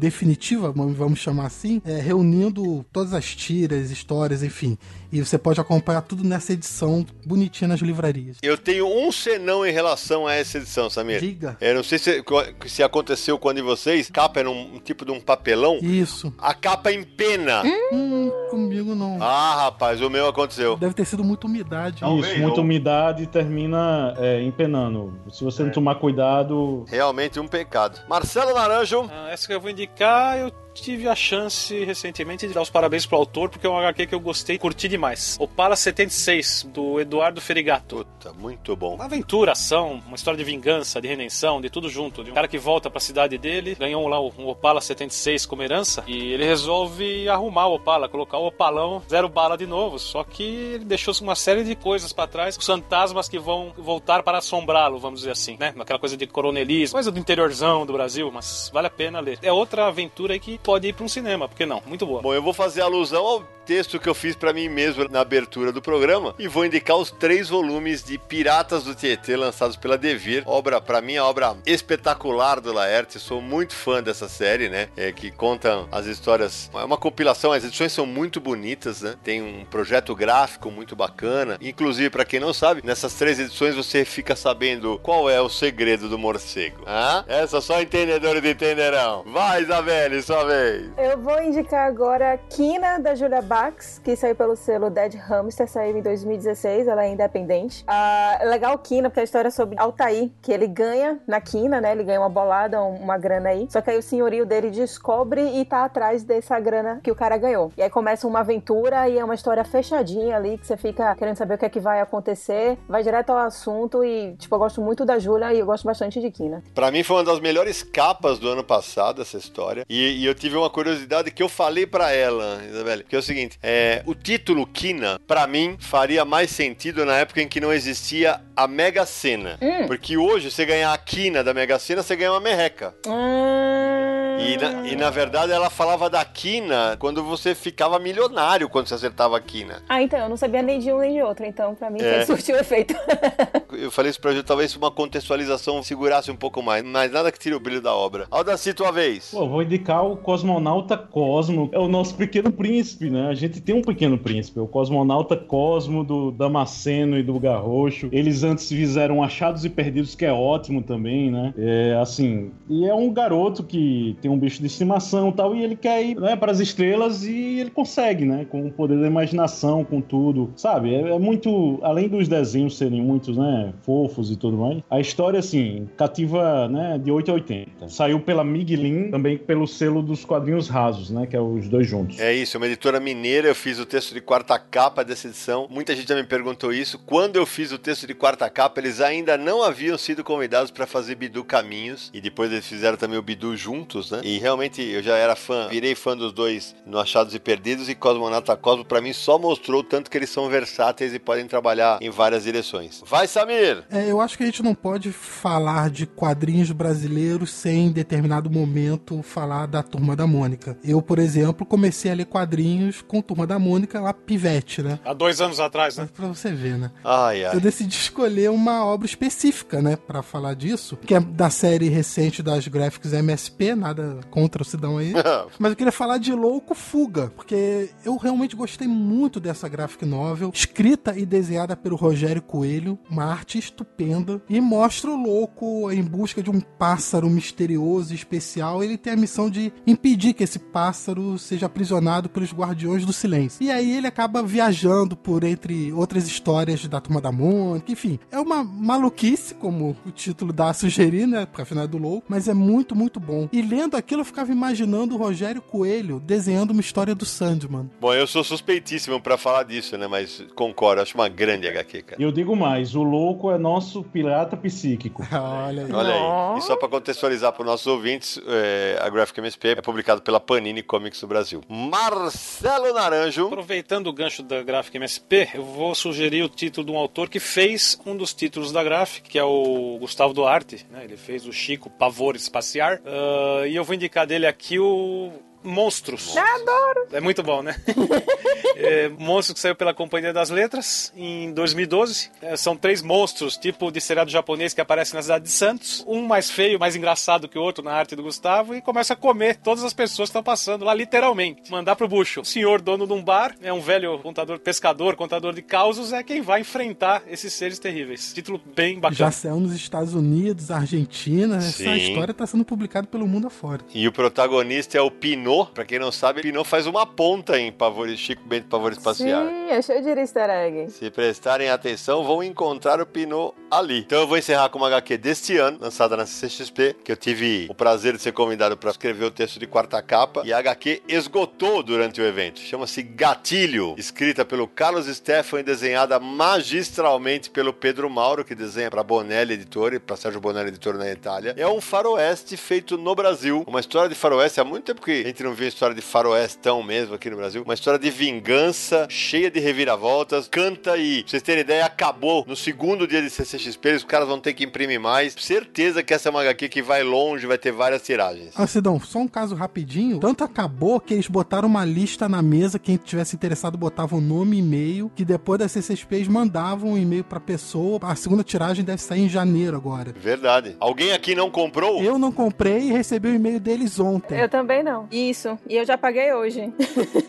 definitiva, vamos chamar assim, é, reunindo todas as tiras, histórias, enfim. E você pode acompanhar tudo nessa edição bonitinha nas livrarias. Eu tenho um senão em relação a essa edição, Samir. Diga. Eu não sei se, se aconteceu quando de vocês, capa era um, um tipo de um papelão. Isso. A capa em pena. Hum, comigo não. Ah, rapaz, o meu aconteceu. Deve ter sido muita umidade. Isso, muita umidade termina é, empenando. Se você não tomar cuidado. Realmente um pecado. Marcelo Naranjo. Ah, essa que eu vou indicar, eu tive a chance recentemente de dar os parabéns pro autor, porque é um HQ que eu gostei, curti demais. Opala 76, do Eduardo Ferigato. Puta, muito bom. Uma aventura, ação, uma história de vingança, de redenção, de tudo junto. De um cara que volta pra cidade dele, ganhou lá um Opala 76 como herança, e ele resolve arrumar o Opala, colocar o Opalão zero bala de novo. Só que ele deixou uma série de coisas para trás, os fantasmas que vão voltar para assombrá-lo, vamos dizer assim, né? Aquela coisa de coronelismo, coisa do interiorzão do Brasil, mas vale a pena ler. É outra aventura aí que pode ir para um cinema, por que não? Muito boa. Bom, eu vou fazer alusão ao texto que eu fiz para mim mesmo na abertura do programa e vou indicar os três volumes de Piratas do Tietê lançados pela Devir, obra para mim a obra espetacular do Laerte. Sou muito fã dessa série, né? É, que conta as histórias. É uma compilação, as edições são muito bonitas, né? Tem um projeto gráfico muito bacana. Inclusive, para quem não sabe, nessas três edições você fica sabendo qual é o segredo do morcego. Ah? Essa só entendedores entenderão. Vai, Isabelle, sua vez. Eu vou indicar agora Kina da Julia Bar que saiu pelo selo Dead Hamster, saiu em 2016, ela é independente. É legal Kina, porque a história é sobre Altair, que ele ganha na Kina, né? Ele ganha uma bolada, uma grana aí. Só que aí o senhorio dele descobre e tá atrás dessa grana que o cara ganhou. E aí começa uma aventura e é uma história fechadinha ali, que você fica querendo saber o que é que vai acontecer. Vai direto ao assunto e, tipo, eu gosto muito da Júlia e eu gosto bastante de Kina. Pra mim foi uma das melhores capas do ano passado, essa história. E, e eu tive uma curiosidade que eu falei para ela, Isabelle, que é o seguinte, é, o título Kina, para mim, faria mais sentido na época em que não existia a Mega Sena. Hum. Porque hoje, você ganhar a Kina da Mega Sena, você ganha uma merreca. Hum... E na, e na, verdade ela falava da quina quando você ficava milionário quando você acertava a quina. Ah, então, eu não sabia nem de um nem de outro, então pra mim é. surtiu efeito. <laughs> eu falei isso pra gente, talvez uma contextualização segurasse um pouco mais, mas nada que tire o brilho da obra. Aldaci, tua vez. Pô, vou indicar o cosmonauta Cosmo, é o nosso pequeno príncipe, né? A gente tem um pequeno príncipe, o cosmonauta Cosmo do Damasceno e do Garrocho. Eles antes fizeram Achados e Perdidos, que é ótimo também, né? É assim, e é um garoto que tem um bicho de estimação e tal, e ele quer ir né, para as estrelas e ele consegue, né? Com o poder da imaginação, com tudo, sabe? É, é, muito, além dos desenhos serem muitos, né, fofos e tudo mais, a história, assim, cativa, né, de 8 a 80. Saiu pela Miguelin, também pelo selo dos quadrinhos rasos, né, que é os dois juntos. É isso, é uma editora mineira, eu fiz o texto de quarta capa dessa edição, muita gente já me perguntou isso, quando eu fiz o texto de quarta capa, eles ainda não haviam sido convidados para fazer Bidu Caminhos, e depois eles fizeram também o Bidu juntos, né? E realmente eu já era fã, virei fã dos dois no Achados e Perdidos e Cosmonauta Cosmo para mim só mostrou tanto que eles são versáteis e podem trabalhar em várias direções. Vai, Samir! É, eu acho que a gente não pode falar de quadrinhos brasileiros sem em determinado momento falar da Turma da Mônica. Eu, por exemplo, comecei a ler quadrinhos com Turma da Mônica lá pivete, né? Há dois anos atrás, né? Pra você ver, né? Ai, ai. Eu decidi escolher uma obra específica, né, Pra falar disso, que é da série recente das Graphics MSP, nada contra o Sidão aí. <laughs> Mas eu queria falar de Louco Fuga, porque eu realmente gostei muito dessa graphic novel, escrita e desenhada pelo Rogério Coelho, uma arte estupenda, e mostra o louco em busca de um pássaro misterioso e especial. Ele tem a missão de impedir que esse pássaro seja aprisionado pelos Guardiões do Silêncio. E aí ele acaba viajando por entre outras histórias da Turma da Mônica, enfim. É uma maluquice, como o título dá a sugerir, né? Porque afinal é do louco, mas é muito, muito bom. E lendo aquilo, eu ficava imaginando o Rogério Coelho desenhando uma história do Sandman. Bom, eu sou suspeitíssimo pra falar disso, né? Mas concordo, acho uma grande HQ, cara. E eu digo mais, o louco é nosso pirata psíquico. <laughs> Olha aí. Olha aí. E só pra contextualizar para os nossos ouvintes, é, a Graphic MSP é publicado pela Panini Comics do Brasil. Marcelo Naranjo. Aproveitando o gancho da Graphic MSP, eu vou sugerir o título de um autor que fez um dos títulos da Graphic, que é o Gustavo Duarte. Né? Ele fez o Chico Pavor Espaciar. Ah, e eu vou indicar dele aqui o Monstros. Adoro! É muito bom, né? <laughs> é, monstro que saiu pela Companhia das Letras em 2012. É, são três monstros, tipo de seriado japonês que aparecem na cidade de Santos. Um mais feio, mais engraçado que o outro na arte do Gustavo e começa a comer todas as pessoas que estão passando lá, literalmente. Mandar pro bucho. O senhor dono de um bar, é um velho contador, pescador, contador de causos, é quem vai enfrentar esses seres terríveis. Título bem Já bacana. saiu nos Estados Unidos, Argentina. Essa Sim. história tá sendo publicada pelo mundo afora. E o protagonista é o Pinot. Pra quem não sabe, Pinot faz uma ponta em Pavor, Chico Bento Pavor Espacial. Sim, é cheio de easter egg. Se prestarem atenção, vão encontrar o Pinot ali. Então eu vou encerrar com uma HQ deste ano, lançada na CCXP, que eu tive o prazer de ser convidado para escrever o texto de quarta capa. E a HQ esgotou durante o evento. Chama-se Gatilho, escrita pelo Carlos Stefan e desenhada magistralmente pelo Pedro Mauro, que desenha para Bonelli Editor e para Sérgio Bonelli Editor na Itália. É um faroeste feito no Brasil. Uma história de faroeste. Há muito tempo que a gente não vê história de faroestão mesmo aqui no Brasil. Uma história de vingança, cheia de reviravoltas. Canta e, pra vocês terem ideia, acabou no segundo dia de CCXP. Os caras vão ter que imprimir mais. Certeza que essa é uma HQ que vai longe, vai ter várias tiragens. Ah, Sidão, só um caso rapidinho. Tanto acabou que eles botaram uma lista na mesa. Quem tivesse interessado botava o nome e e-mail. Que depois da CCXP eles mandavam um e-mail pra pessoa. A segunda tiragem deve sair em janeiro agora. Verdade. Alguém aqui não comprou? Eu não comprei e recebi o e-mail deles ontem. Eu também não. Isso. E eu já paguei hoje. <laughs>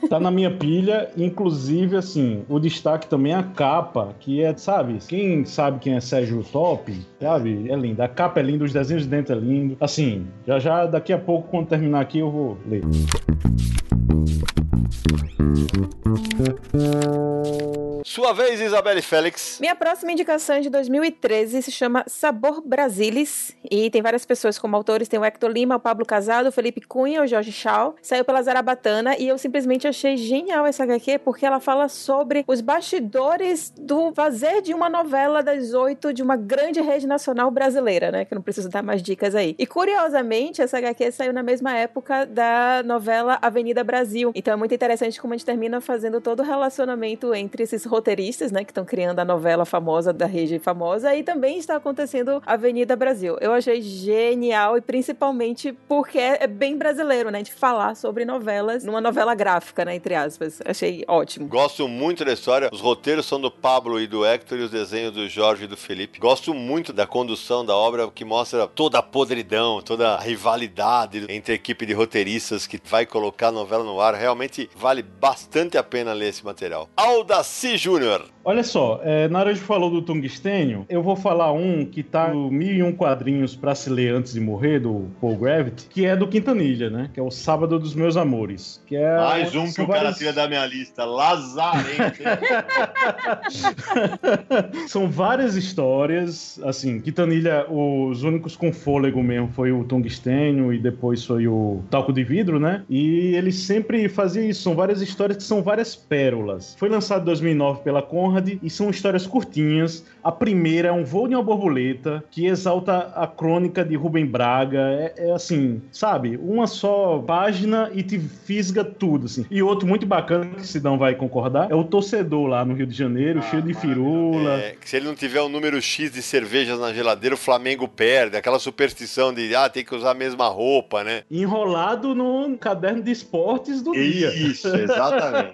Tá na minha pilha, inclusive, assim, o destaque também é a capa, que é, sabe, quem sabe quem é Sérgio Top, sabe? É linda. A capa é linda, os desenhos de dentro é lindo. Assim, já já, daqui a pouco, quando terminar aqui, eu vou ler. Sua vez, Isabelle Félix. Minha próxima indicação é de 2013, se chama Sabor Brasilis. E tem várias pessoas como autores. Tem o Hector Lima, o Pablo Casado, o Felipe Cunha, o Jorge Chau. Saiu pela Zarabatana e eu simplesmente achei genial essa HQ porque ela fala sobre os bastidores do fazer de uma novela das oito de uma grande rede nacional brasileira, né? Que eu não preciso dar mais dicas aí. E curiosamente, essa HQ saiu na mesma época da novela Avenida Brasil. Então muito interessante como a gente termina fazendo todo o relacionamento entre esses roteiristas, né? Que estão criando a novela famosa da rede famosa e também está acontecendo Avenida Brasil. Eu achei genial e principalmente porque é bem brasileiro, né? De falar sobre novelas numa novela gráfica, né? Entre aspas. Achei ótimo. Gosto muito da história. Os roteiros são do Pablo e do Hector e os desenhos do Jorge e do Felipe. Gosto muito da condução da obra que mostra toda a podridão, toda a rivalidade entre a equipe de roteiristas que vai colocar a novela no ar. Realmente vale bastante a pena ler esse material. Aldaci Júnior. Olha só, é, Naranjo falou do tungstênio, eu vou falar um que tá no Mil e Um Quadrinhos pra se ler antes de morrer, do Paul Gravity, que é do Quintanilha, né? Que é o Sábado dos Meus Amores. Que é, Mais um que o cara várias- tira da minha lista. Lazarento. <laughs> São várias histórias, assim, Quintanilha, os únicos com fôlego mesmo foi o tungstênio e depois foi o talco de vidro, né? E ele sempre fazia isso, são várias histórias que são várias pérolas. Foi lançado em 2009 pela Conrad e são histórias curtinhas. A primeira é um voo de uma borboleta que exalta a crônica de Rubem Braga. É, é assim, sabe? Uma só página e te fisga tudo, assim. E outro muito bacana, que Sidão vai concordar, é o torcedor lá no Rio de Janeiro, Ah, cheio de firula. É, que se ele não tiver um número X de cervejas na geladeira, o Flamengo perde. Aquela superstição de, ah, tem que usar a mesma roupa, né? Enrolado no caderno de esportes do dia. Isso, <laughs> exatamente.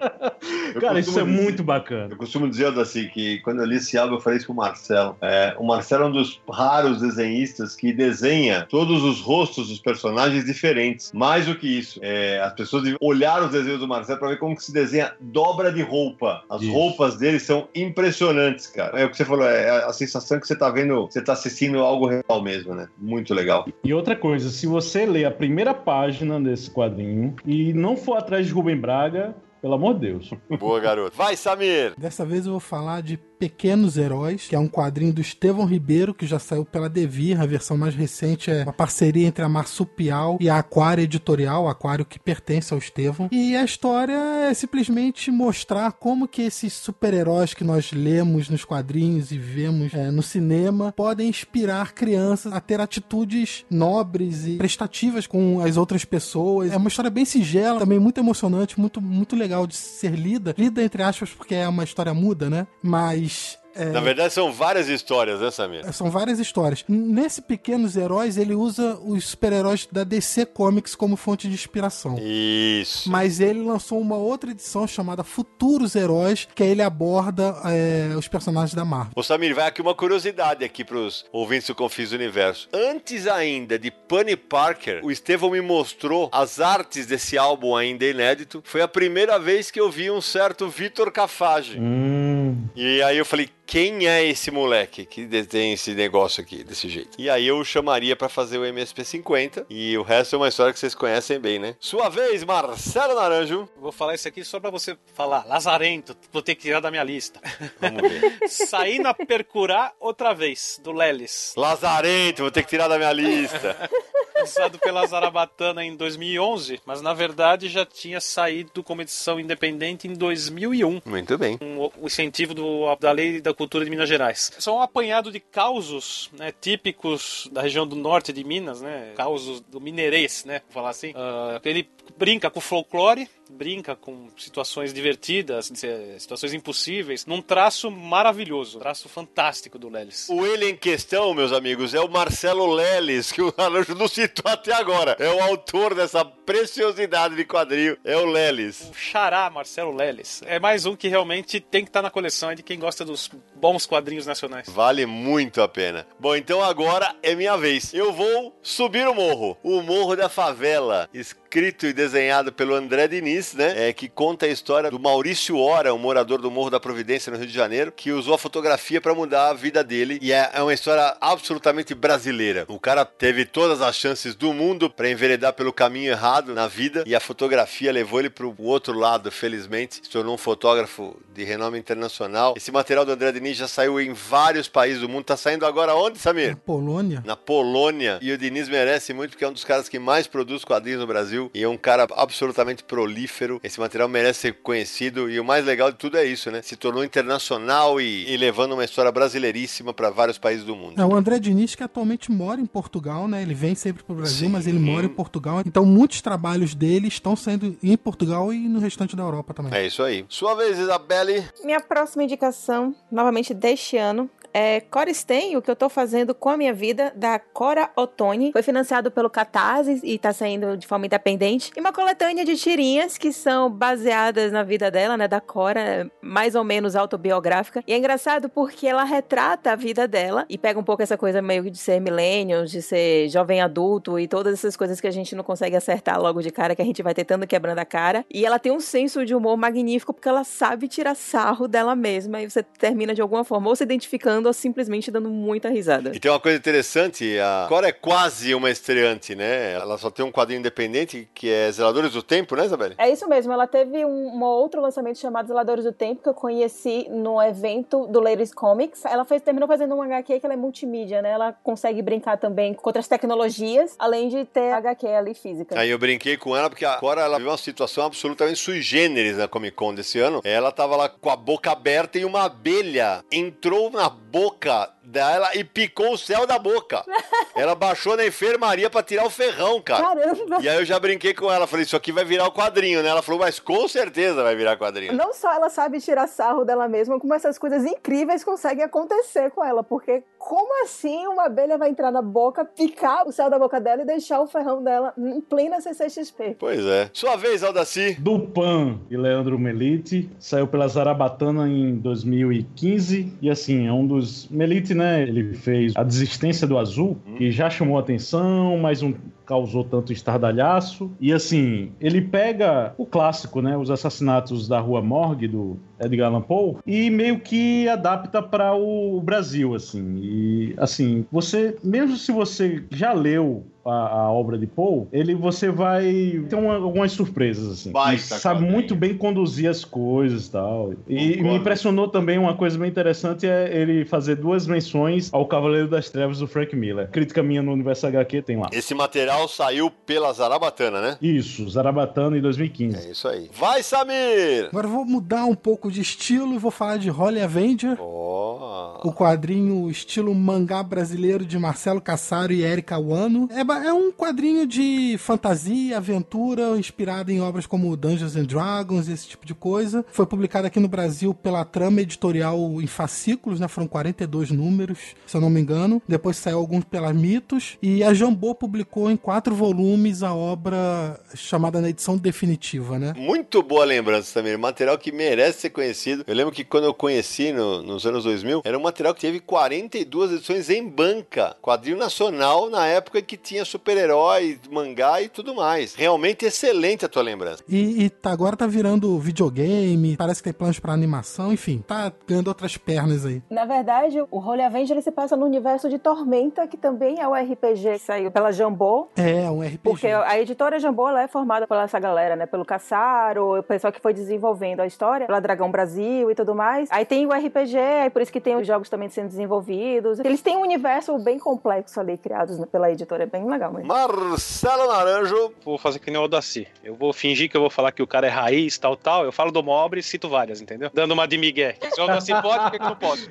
Eu Cara, isso é dizer- muito bacana. Eu costumo dizer assim que quando eu li esse álbum eu falei isso pro Marcelo. É, o Marcelo é um dos raros desenhistas que desenha todos os rostos dos personagens diferentes. Mais do que isso, é, as pessoas devem olhar os desenhos do Marcelo para ver como que se desenha dobra de roupa. As Isso. roupas dele são impressionantes, cara. É o que você falou, é a sensação que você tá vendo, você tá assistindo algo real mesmo, né? Muito legal. E outra coisa, se você ler a primeira página desse quadrinho e não for atrás de Rubem Braga, pelo amor de Deus. Boa, garoto. Vai, Samir! Dessa vez eu vou falar de Pequenos Heróis, que é um quadrinho do Estevão Ribeiro, que já saiu pela Devir. A versão mais recente é uma parceria entre a Marsupial e a Aquário Editorial, Aquário que pertence ao Estevão. E a história é simplesmente mostrar como que esses super-heróis que nós lemos nos quadrinhos e vemos é, no cinema podem inspirar crianças a ter atitudes nobres e prestativas com as outras pessoas. É uma história bem singela, também muito emocionante, muito, muito legal de ser lida. Lida, entre aspas, porque é uma história muda, né? Mas. Ixi. É, Na verdade, são várias histórias, né, Samir? são várias histórias. Nesse Pequenos Heróis, ele usa os super-heróis da DC Comics como fonte de inspiração. Isso. Mas ele lançou uma outra edição chamada Futuros Heróis, que aí ele aborda é, os personagens da Marvel. Ô Samir, vai aqui uma curiosidade aqui pros ouvintes do Confis Universo. Antes ainda de Bunny Parker, o Estevão me mostrou as artes desse álbum ainda inédito. Foi a primeira vez que eu vi um certo Vitor Cafage. Hum, E aí eu falei, quem é esse moleque que desenha esse negócio aqui, desse jeito? E aí eu chamaria pra fazer o MSP 50 e o resto é uma história que vocês conhecem bem, né? Sua vez, Marcelo Naranjo. Vou falar isso aqui só pra você falar. Lazarento, vou ter que tirar da minha lista. Vamos ver. <laughs> Saindo a percurar outra vez, do Lelis. Lazarento, vou ter que tirar da minha lista. <laughs> Lançado pela Zarabatana em 2011, mas na verdade já tinha saído como edição independente em 2001. Muito bem. com o incentivo do- da Lei da Cultura de Minas Gerais. São um apanhado de causos né, típicos da região do norte de Minas, né, causos do mineirês, né, vou falar assim. Ah, ele brinca com folclore, brinca com situações divertidas, situações impossíveis, num traço maravilhoso, traço fantástico do Lelis. O ele em questão, meus amigos, é o Marcelo Leles, que o Naranjo não citou até agora. É o autor dessa preciosidade de quadrinho, é o Leles. O Xará Marcelo Leles. É mais um que realmente tem que estar na coleção é de quem gosta dos bons quadrinhos nacionais. Vale muito a pena. Bom, então agora é minha vez. Eu vou subir o morro. O Morro da Favela, escrito e desenhado pelo André Diniz, né? É, que conta a história do Maurício Ora, um morador do Morro da Providência, no Rio de Janeiro, que usou a fotografia para mudar a vida dele. E é, é uma história absolutamente brasileira. O cara teve todas as chances do mundo para enveredar pelo caminho errado na vida e a fotografia levou ele para o outro lado, felizmente. Se tornou um fotógrafo de renome internacional. Esse material do André Diniz já saiu em vários países do mundo. Tá saindo agora onde, Samir? Polônia. na Polônia. E o Diniz merece muito, porque é um dos caras que mais produz quadrinhos no Brasil. E é um cara absolutamente prolífero. Esse material merece ser conhecido. E o mais legal de tudo é isso, né? Se tornou internacional e, e levando uma história brasileiríssima para vários países do mundo. É, o André Diniz, que atualmente mora em Portugal, né? Ele vem sempre pro Brasil, Sim. mas ele mora em Portugal. Então, muitos trabalhos dele estão saindo em Portugal e no restante da Europa também. É isso aí. Sua vez, Isabelle. Minha próxima indicação, novamente deste ano, é Cora Stein, o que eu tô fazendo com a minha vida, da Cora Ottoni. Foi financiado pelo Catarse e tá saindo de forma independente. E uma coletânea de tirinhas que são baseadas na vida dela, né, da Cora, mais ou menos autobiográfica. E é engraçado porque ela retrata a vida dela e pega um pouco essa coisa meio de ser millennial, de ser jovem adulto e todas essas coisas que a gente não consegue acertar logo de cara, que a gente vai tentando quebrando a cara. E ela tem um senso de humor magnífico porque ela sabe tirar sarro dela mesma e você termina de alguma forma ou se identificando ou simplesmente dando muita risada. E tem uma coisa interessante, a Cora é quase uma estreante, né? Ela só tem um quadrinho independente que é Zeladores do Tempo, né, Isabelle? É isso mesmo, ela teve um, um outro lançamento chamado Zeladores do Tempo, que eu conheci no evento do Ladies Comics. Ela fez, terminou fazendo um HQ que ela é multimídia, né? Ela consegue brincar também com outras tecnologias, além de ter HQ ali física. Aí eu brinquei com ela porque a Cora ela viu uma situação absolutamente sui generis na Comic Con desse ano. Ela tava lá com a boca aberta e uma abelha entrou na boca boca dela e picou o céu da boca. <laughs> ela baixou na enfermaria pra tirar o ferrão, cara. Caramba! E aí eu já brinquei com ela, falei, isso aqui vai virar o quadrinho, né? Ela falou, mas com certeza vai virar quadrinho. Não só ela sabe tirar sarro dela mesma, como essas coisas incríveis conseguem acontecer com ela. Porque como assim uma abelha vai entrar na boca, picar o céu da boca dela e deixar o ferrão dela em plena CCXP? Pois é. Sua vez, Aldaci. Do Pan e Leandro Melite, saiu pela Zarabatana em 2015 e assim, é um dos Melite, né, ele fez A Desistência do Azul, que já chamou atenção, mas um causou tanto estardalhaço. E assim, ele pega o clássico, né, os assassinatos da Rua Morgue do Edgar Allan Poe e meio que adapta para o Brasil, assim. E assim, você mesmo se você já leu a, a obra de Poe, ele você vai ter uma, algumas surpresas assim. Baita Ele sabe quadrinho. muito bem conduzir as coisas e tal. E me impressionou também uma coisa bem interessante é ele fazer duas menções ao Cavaleiro das Trevas do Frank Miller. Crítica minha no Universo HQ tem lá. Esse material saiu pela Zarabatana, né? Isso, Zarabatana em 2015. É isso aí. Vai, Samir! Agora eu vou mudar um pouco de estilo e vou falar de Holly Avenger. Ó. O quadrinho estilo mangá brasileiro de Marcelo Cassaro e Erika Wano. É, ba- é um quadrinho de fantasia, aventura, inspirado em obras como Dungeons and Dragons, esse tipo de coisa. Foi publicado aqui no Brasil pela Trama Editorial em fascículos, né? Foram 42 números, se eu não me engano. Depois saiu alguns pela Mitos. E a Jambô publicou em quatro volumes a obra chamada na edição definitiva, né? Muito boa lembrança também. Material que merece ser conhecido. Eu lembro que quando eu conheci no- nos anos 2000, era um material que teve 42 edições em banca. Quadrinho nacional na época que tinha super-herói, mangá e tudo mais. Realmente excelente a tua lembrança. E, e tá- agora tá virando videogame, parece que tem planos pra animação, enfim, tá ganhando outras pernas aí. Na verdade, o Holy Avenger ele se passa no universo de Tormenta, que também é o RPG que saiu pela Jambô. É, um RPG. Porque a editora Jambô ela é formada por essa galera, né? Pelo Caçaro, o pessoal que foi desenvolvendo a história, pela Dragão Brasil e tudo mais. Aí tem o RPG, aí por isso que tem os jogos também sendo desenvolvidos. Eles têm um universo bem complexo ali, criados pela editora. É bem legal mesmo. Marcelo Naranjo. Vou fazer que nem o Odaci. Eu vou fingir que eu vou falar que o cara é raiz, tal, tal. Eu falo do Mobre e cito várias, entendeu? Dando uma de Miguel. Se o Odaci <laughs> pode, por que que eu não posso?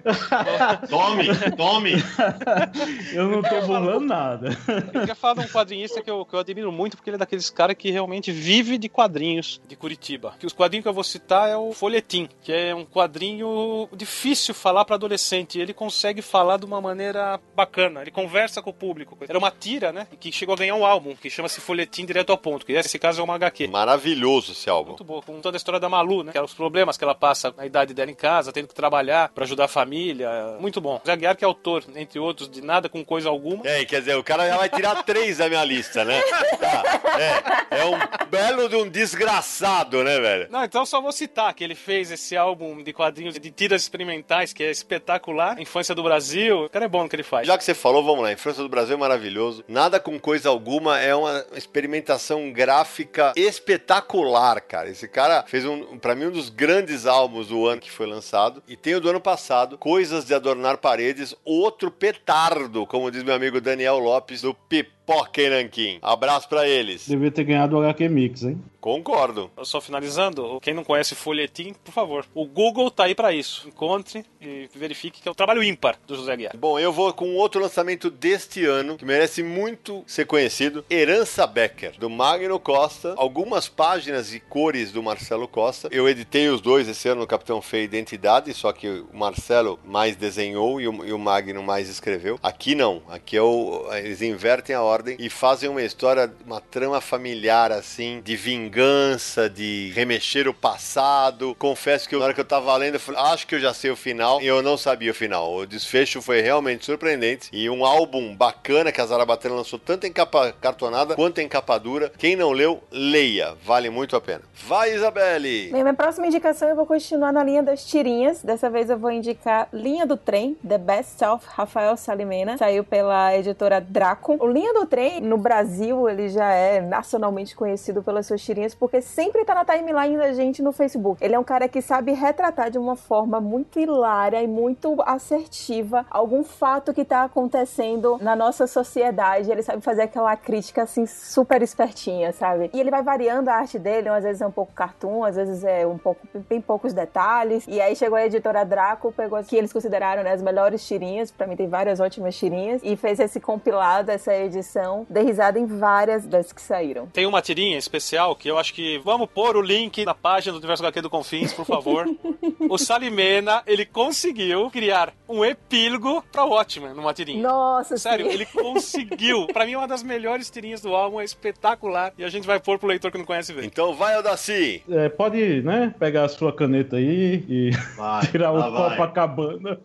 Tome, tome. Eu não tô burlando nada. Eu queria falar de um quadrinista que eu, que eu admiro muito, porque ele é daqueles caras que realmente vive de quadrinhos de Curitiba. Que os quadrinhos que eu vou citar é o Folhetim, que é um quadrinho difícil falar para adolescente. Ele consegue falar de uma maneira bacana, ele conversa com o público. Era uma tira, né? Que chegou a ganhar um álbum, que chama-se Folhetim Direto ao Ponto, que nesse caso é uma HQ. Maravilhoso esse álbum. Muito boa, contando a história da Malu, né? Que eram os problemas que ela passa na idade dela em casa, tendo que trabalhar pra ajudar a família. Muito bom. Zé Aguiar, que é autor, entre outros, de Nada com Coisa Alguma. É, quer dizer, o cara já vai tirar três da minha lista, né? Tá, é, é um belo de um desgraçado, né, velho? Não, então só vou citar que ele fez esse álbum de quadrinhos de tiras experimentais, que é espetacular. Infância do Brasil. O cara é bom no que ele faz. Já que você falou, vamos lá. Infância do Brasil é maravilhoso. Nada com coisa alguma é uma experimentação gráfica espetacular, cara. Esse cara fez um, para mim, um dos grandes álbuns do ano que foi lançado. E tem o do ano passado, Coisas de Adornar Paredes, outro petardo, como diz meu amigo Daniel Lopes, do Pipoca e Nanquim. Abraço pra eles. Devia ter ganhado o HQ Mix, hein? Concordo. Só finalizando, quem não conhece Folhetim, por favor, o Google tá aí pra isso. Encontre e verifique que é o trabalho ímpar do José Aguiar. Bom, eu vou com outro lançamento deste ano, que merece muito ser conhecido, Herança Becker, do Magno Costa, algumas páginas e cores do Marcelo Costa. Eu editei os dois esse ano no Capitão Feio Identidade, só que o Marcelo mais desenhou e o, e o Magno mais escreveu. Aqui não, aqui é o, eles invertem a ordem e fazem uma história, uma trama familiar assim, de vingança, de remexer o passado. Confesso que na hora que eu tava lendo, eu falei, acho que eu já sei o final, e eu não sabia o final. O desfecho foi realmente surpreendente e um álbum bacana que a Zarabatana lançou tanto em capa cartonada quanto em capa dura. Quem não leu, leia, vale muito a pena. Vai, Isabelle! Bem, minha próxima indicação eu vou continuar na linha das tirinhas. Dessa vez eu vou indicar Linha do Trem, The Best of Rafael Salimena. Saiu pela editora Draco. O Linha do Trem, no Brasil, ele já é nacionalmente conhecido pelas suas tirinhas, porque sempre tá na timeline da gente no Facebook. Ele é um cara que sabe retratar de uma forma muito hilária e muito assertiva algum fato que tá acontecendo na nossa sociedade. Ele sabe fazer aquela crítica, assim, super espertinha, sabe? E ele vai variando a arte dele, às vezes é um pouco cartoon, às vezes é um pouco, bem poucos detalhes. E aí chegou a editora Draco, pegou que eles consideraram né, as melhores tirinhas, pra mim tem várias ótimas tirinhas, e fez esse compilado, essa edição, dei risada em várias das que saíram. Tem uma tirinha especial que eu acho que vamos pôr o link na página do Universo HQ do Confins, por favor. <laughs> o Salimena, ele conseguiu criar um epílogo pra Watchmen numa tirinha. Nossa, Sério, sim. ele conseguiu. Pra mim, é uma das melhores tirinhas do álbum, é espetacular. E a gente vai pôr pro leitor que não conhece ver. Então vai, Aldaci. É, pode, né, pegar a sua caneta aí e Vai, <laughs> tirar o vai. Copacabana.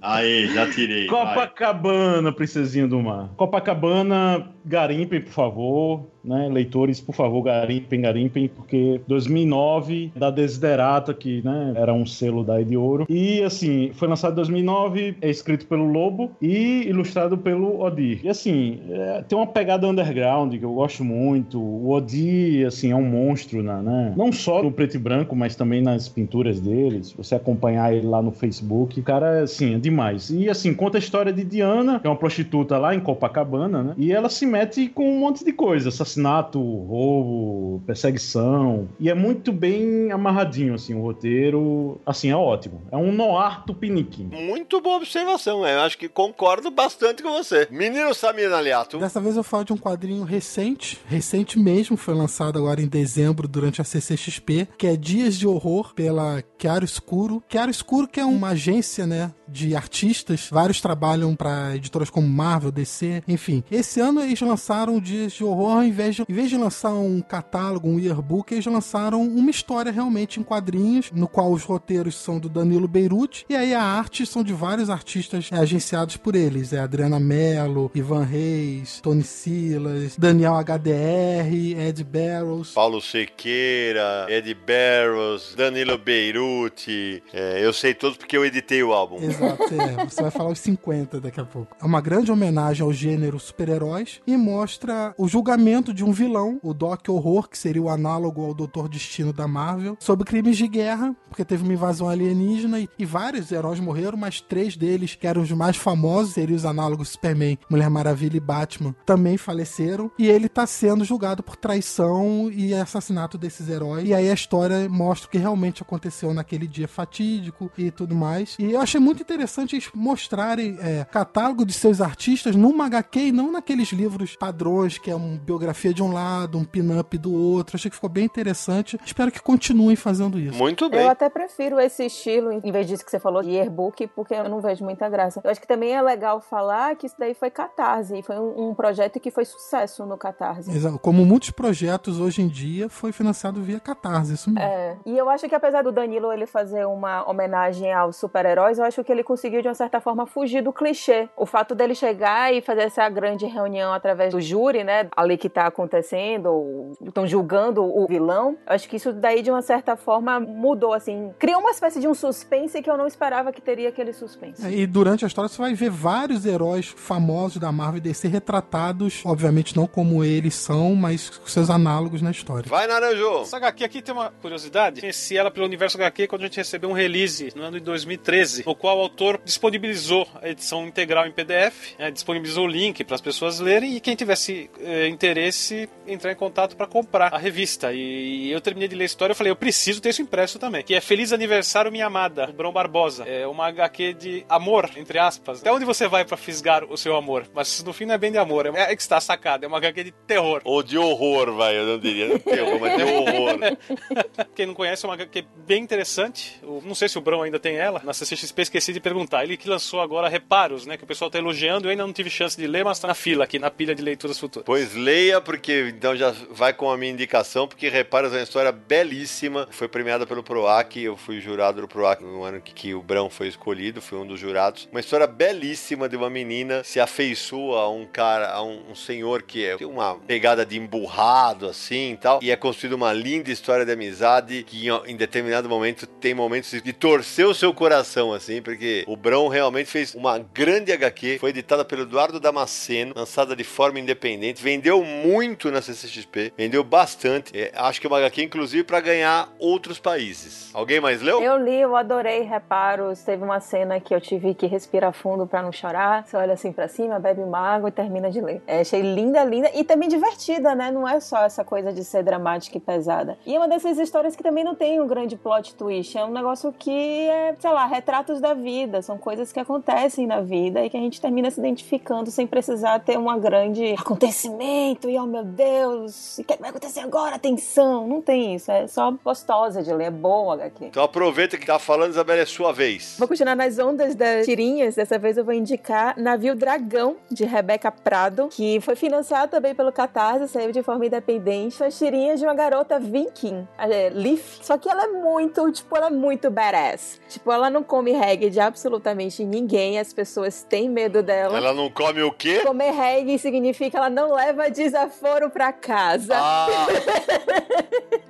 Aí, já tirei. vai. Copacabana, princesinha do mar. Copacabana, garimpem, por favor. Né? Leitores, por favor, garimpem, garimpem, porque 2009, da Desiderata, que né, era um selo da de Ouro. E, assim, foi lançado em 2009, é escrito pelo Lobo e ilustrado pelo Odir. E, assim, é, tem uma pegada underground que eu gosto muito. O Odir, assim, é um monstro, né? né? Não só no preto e branco, mas também nas pinturas dele. Você acompanhar ele lá no Facebook, o cara, assim, é demais. E, assim, conta a história de Diana, que é uma prostituta lá em Copacabana, né? E ela se mete com um monte de coisa. Assassinato, roubo, perseguição. E é muito bem amarradinho, assim, o roteiro. Assim, é ótimo. É um noir tupiniquim. Muito boa observação, é. eu acho que concordo bastante com você. Menino Samir Aliato. Dessa vez eu falo de um quadrinho recente, recente mesmo, foi lançado agora em dezembro durante a CCXP, que é Dias de Horror pela Chiaro Escuro. Chiaro Escuro que é uma agência, né, de artistas, vários trabalham para editoras como Marvel, DC, enfim. Esse ano eles lançaram Dias de Horror, ao invés de, em vez de lançar um catálogo, um yearbook, eles lançaram uma história realmente em quadrinhos, no qual os roteiros são do Danilo Beirute, e aí a arte são de vários artistas é, agenciados por eles. É Adriana Mello, Ivan Reis, Tony Silas, Daniel HDR, Ed Barrows. Paulo Sequeira, Ed Barrows, Danilo Beirute. É, eu sei todos porque eu editei o álbum. Exato, é. Você vai falar os 50 daqui a pouco. É uma grande homenagem ao gênero super-heróis e mostra o julgamento de um vilão, o Doc Horror, que seria o análogo ao Doutor Destino da Marvel, sobre crimes de guerra, porque teve uma invasão alienígena e, e vários heróis morreram, mas três deles, que eram os mais famosos, seriam os análogos Superman, Mulher Maravilha e Batman, também faleceram. E ele tá sendo julgado por traição e assassinato desses heróis. E aí a história mostra o que realmente aconteceu naquele dia fatídico e tudo mais. E eu achei muito interessante eles mostrarem é, catálogo de seus artistas numa HQ e não naqueles livros padrões, que é uma biografia de um lado, um pin-up do outro. Achei que ficou bem interessante. Espero que continuem fazendo isso. Muito bem. Eu até prefiro esse estilo, em vez disso que você falou, de yearbook, porque eu não vejo muita graça. Eu acho que também é legal falar que isso daí foi Catarse, e foi um, um projeto que foi sucesso no Catarse. Exato. Como muitos projetos hoje em dia, foi financiado via Catarse, isso mesmo. É, e eu acho que apesar do Danilo ele fazer uma homenagem aos super-heróis, eu acho que ele conseguiu de uma certa forma fugir do clichê. O fato dele chegar e fazer essa grande reunião através do júri, né, ali que tá acontecendo, estão julgando o vilão, acho que isso daí de uma certa forma mudou, assim, criou uma espécie de um suspense que eu não esperava que teria aquele suspense. É, E durante a história você vai ver vários heróis famosos da Marvel e DC retratados, obviamente não como eles são, mas com seus análogos na história. Vai, Naranjo. Essa HQ aqui tem uma curiosidade. Conheci ela pelo Universo HQ quando a gente recebeu um release no ano de 2013, no qual o autor disponibilizou a edição integral em PDF, né, disponibilizou o link para as pessoas lerem e quem tivesse eh, interesse entrar em contato para comprar a revista. E eu terminei de ler a história e falei, eu preciso ter isso impresso também. Que é Feliz Aniversário Minha Amada, do Brão Barbosa. É uma HQ de amor, entre aspas. Até onde você vai para fisgar o seu amor? Mas no fim não é bem de amor, é é que está sacado, é uma HQ de terror. Ou de horror, vai, eu não diria. Não terror, mas de horror. <laughs> Quem não conhece, é uma HQ bem interessante. Não sei se o Brão ainda tem ela. Na CCXP esqueci de perguntar. Ele que lançou agora Reparos, né? Que o pessoal tá elogiando. Eu ainda não tive chance de ler, mas tá na fila aqui, na pilha de leituras futuras. Pois leia, porque então já vai com a minha indicação, porque Reparos é uma história belíssima. Foi premiada pelo PROAC, eu fui jurado do PROAC no ano que, que o Brão foi escolhido, fui um dos jurados. Uma história belíssima de uma menina se afeiçoa a um cara, a um, um senhor que é, tem uma pegada de emburrado assim e tal. E é construída uma linda história de amizade que em, em determinado momento tem momentos de torcer o seu coração, assim, porque porque o Brão realmente fez uma grande HQ, foi editada pelo Eduardo Damasceno, lançada de forma independente, vendeu muito na CCXP, vendeu bastante. É, acho que é uma HQ, inclusive, para ganhar outros países. Alguém mais leu? Eu li, eu adorei reparos. Teve uma cena que eu tive que respirar fundo pra não chorar. Você olha assim pra cima, bebe uma água e termina de ler. É, achei linda, linda e também divertida, né? Não é só essa coisa de ser dramática e pesada. E é uma dessas histórias que também não tem um grande plot twist. É um negócio que é, sei lá, retratos da vida. São coisas que acontecem na vida e que a gente termina se identificando sem precisar ter uma grande acontecimento e, oh meu Deus, o que vai acontecer agora? Atenção! Não tem isso. É só gostosa de ler. É boa HQ. Então aproveita que tá falando, Isabela, é sua vez. Vou continuar nas ondas das tirinhas. Dessa vez eu vou indicar Navio Dragão, de Rebeca Prado, que foi financiado também pelo Catarse, saiu de forma independente. São as tirinhas de uma garota viking, é, Leaf. Só que ela é muito, tipo, ela é muito badass. Tipo, ela não come reggae de absolutamente ninguém. As pessoas têm medo dela. Ela não come o quê? Comer reggae significa que ela não leva desaforo pra casa. Ah,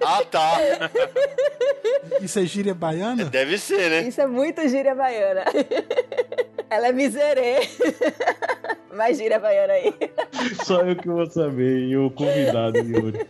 ah tá. <laughs> Isso é gíria baiana? Deve ser, né? Isso é muito gíria baiana. Ela é miserê. Mais gíria baiana aí. Só eu que vou saber e o convidado, Yuri.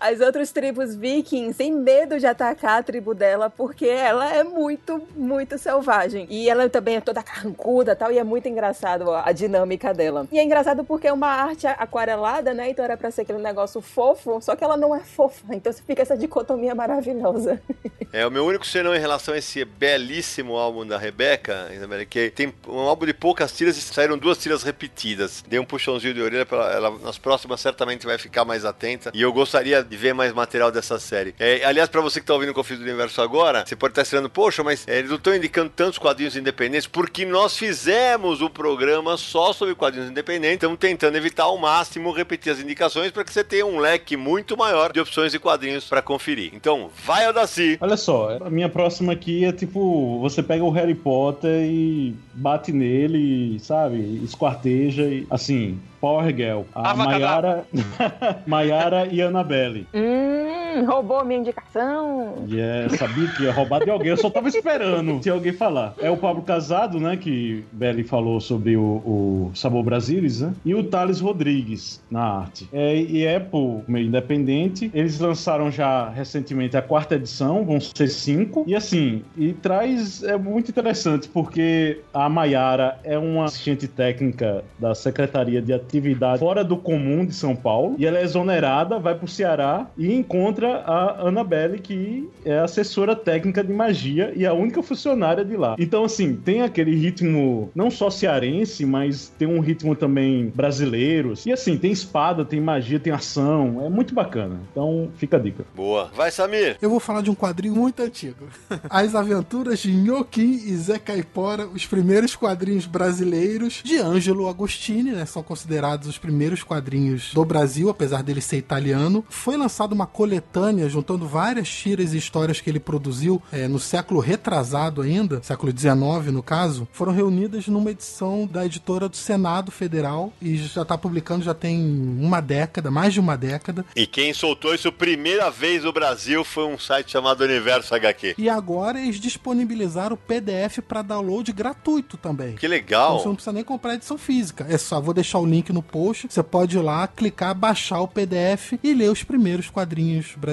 As outras tribos vikings têm medo de atacar a tribo dela porque ela é muito, muito selvagem. E ela também é toda carrancuda tal, e é muito engraçado a dinâmica dela. E é engraçado porque é uma arte aquarelada, né? Então era pra ser aquele negócio fofo, só que ela não é fofa. <laughs> Então fica essa dicotomia maravilhosa. <laughs> É, o meu único senão em relação a esse belíssimo álbum da Rebeca, que tem um álbum de poucas tiras e saíram duas tiras repetidas. Dei um puxãozinho de orelha, pra ela, ela, nas próximas certamente vai ficar mais atenta. E eu gostaria de ver mais material dessa série. É, aliás, pra você que tá ouvindo o Conflito do Universo agora, você pode estar esperando, poxa, mas é, eles não estão indicando tantos quadrinhos independentes, porque nós fizemos o programa só sobre quadrinhos independentes, estamos tentando evitar ao máximo repetir as indicações para que você tenha um leque muito maior de opções de quadrinhos para conferir. Então, vai ao. Olha só, a minha próxima aqui é tipo: você pega o Harry Potter e bate nele, sabe? Esquarteja e assim. Power Girl. A Maiara, <laughs> Maiara e Annabelle. Hum, <laughs> roubou minha indicação. E é, sabia que ia roubar de alguém. Eu só tava esperando <laughs> se alguém falar. É o Pablo Casado, né? Que Belly falou sobre o, o Sabor Brasilis, né? E o Thales Rodrigues na arte. É, e é por meio independente. Eles lançaram já recentemente a quarta edição, vão ser cinco. E assim, e traz. É muito interessante porque a Maiara é uma assistente técnica da Secretaria de atividade fora do comum de São Paulo. E ela é exonerada, vai pro Ceará e encontra a Annabelle, que é assessora técnica de magia e a única funcionária de lá. Então, assim, tem aquele ritmo não só cearense, mas tem um ritmo também brasileiro. E assim, tem espada, tem magia, tem ação. É muito bacana. Então, fica a dica. Boa. Vai, Samir. Eu vou falar de um quadrinho muito antigo. <laughs> As Aventuras de Nhoquim e Zé Caipora, os primeiros quadrinhos brasileiros de Ângelo Agostini, né? São considerados os primeiros quadrinhos do Brasil, apesar dele ser italiano. Foi lançada uma coletânea juntando várias tiras e histórias que ele produziu é, no século retrasado ainda, século XIX no caso, foram reunidas numa edição da editora do Senado Federal e já está publicando já tem uma década, mais de uma década. E quem soltou isso primeira vez no Brasil foi um site chamado Universo HQ. E agora eles disponibilizaram o PDF para download gratuito também. Que legal! Então você não precisa nem comprar edição física. É só, vou deixar o link no post. Você pode ir lá, clicar, baixar o PDF e ler os primeiros quadrinhos brasileiros.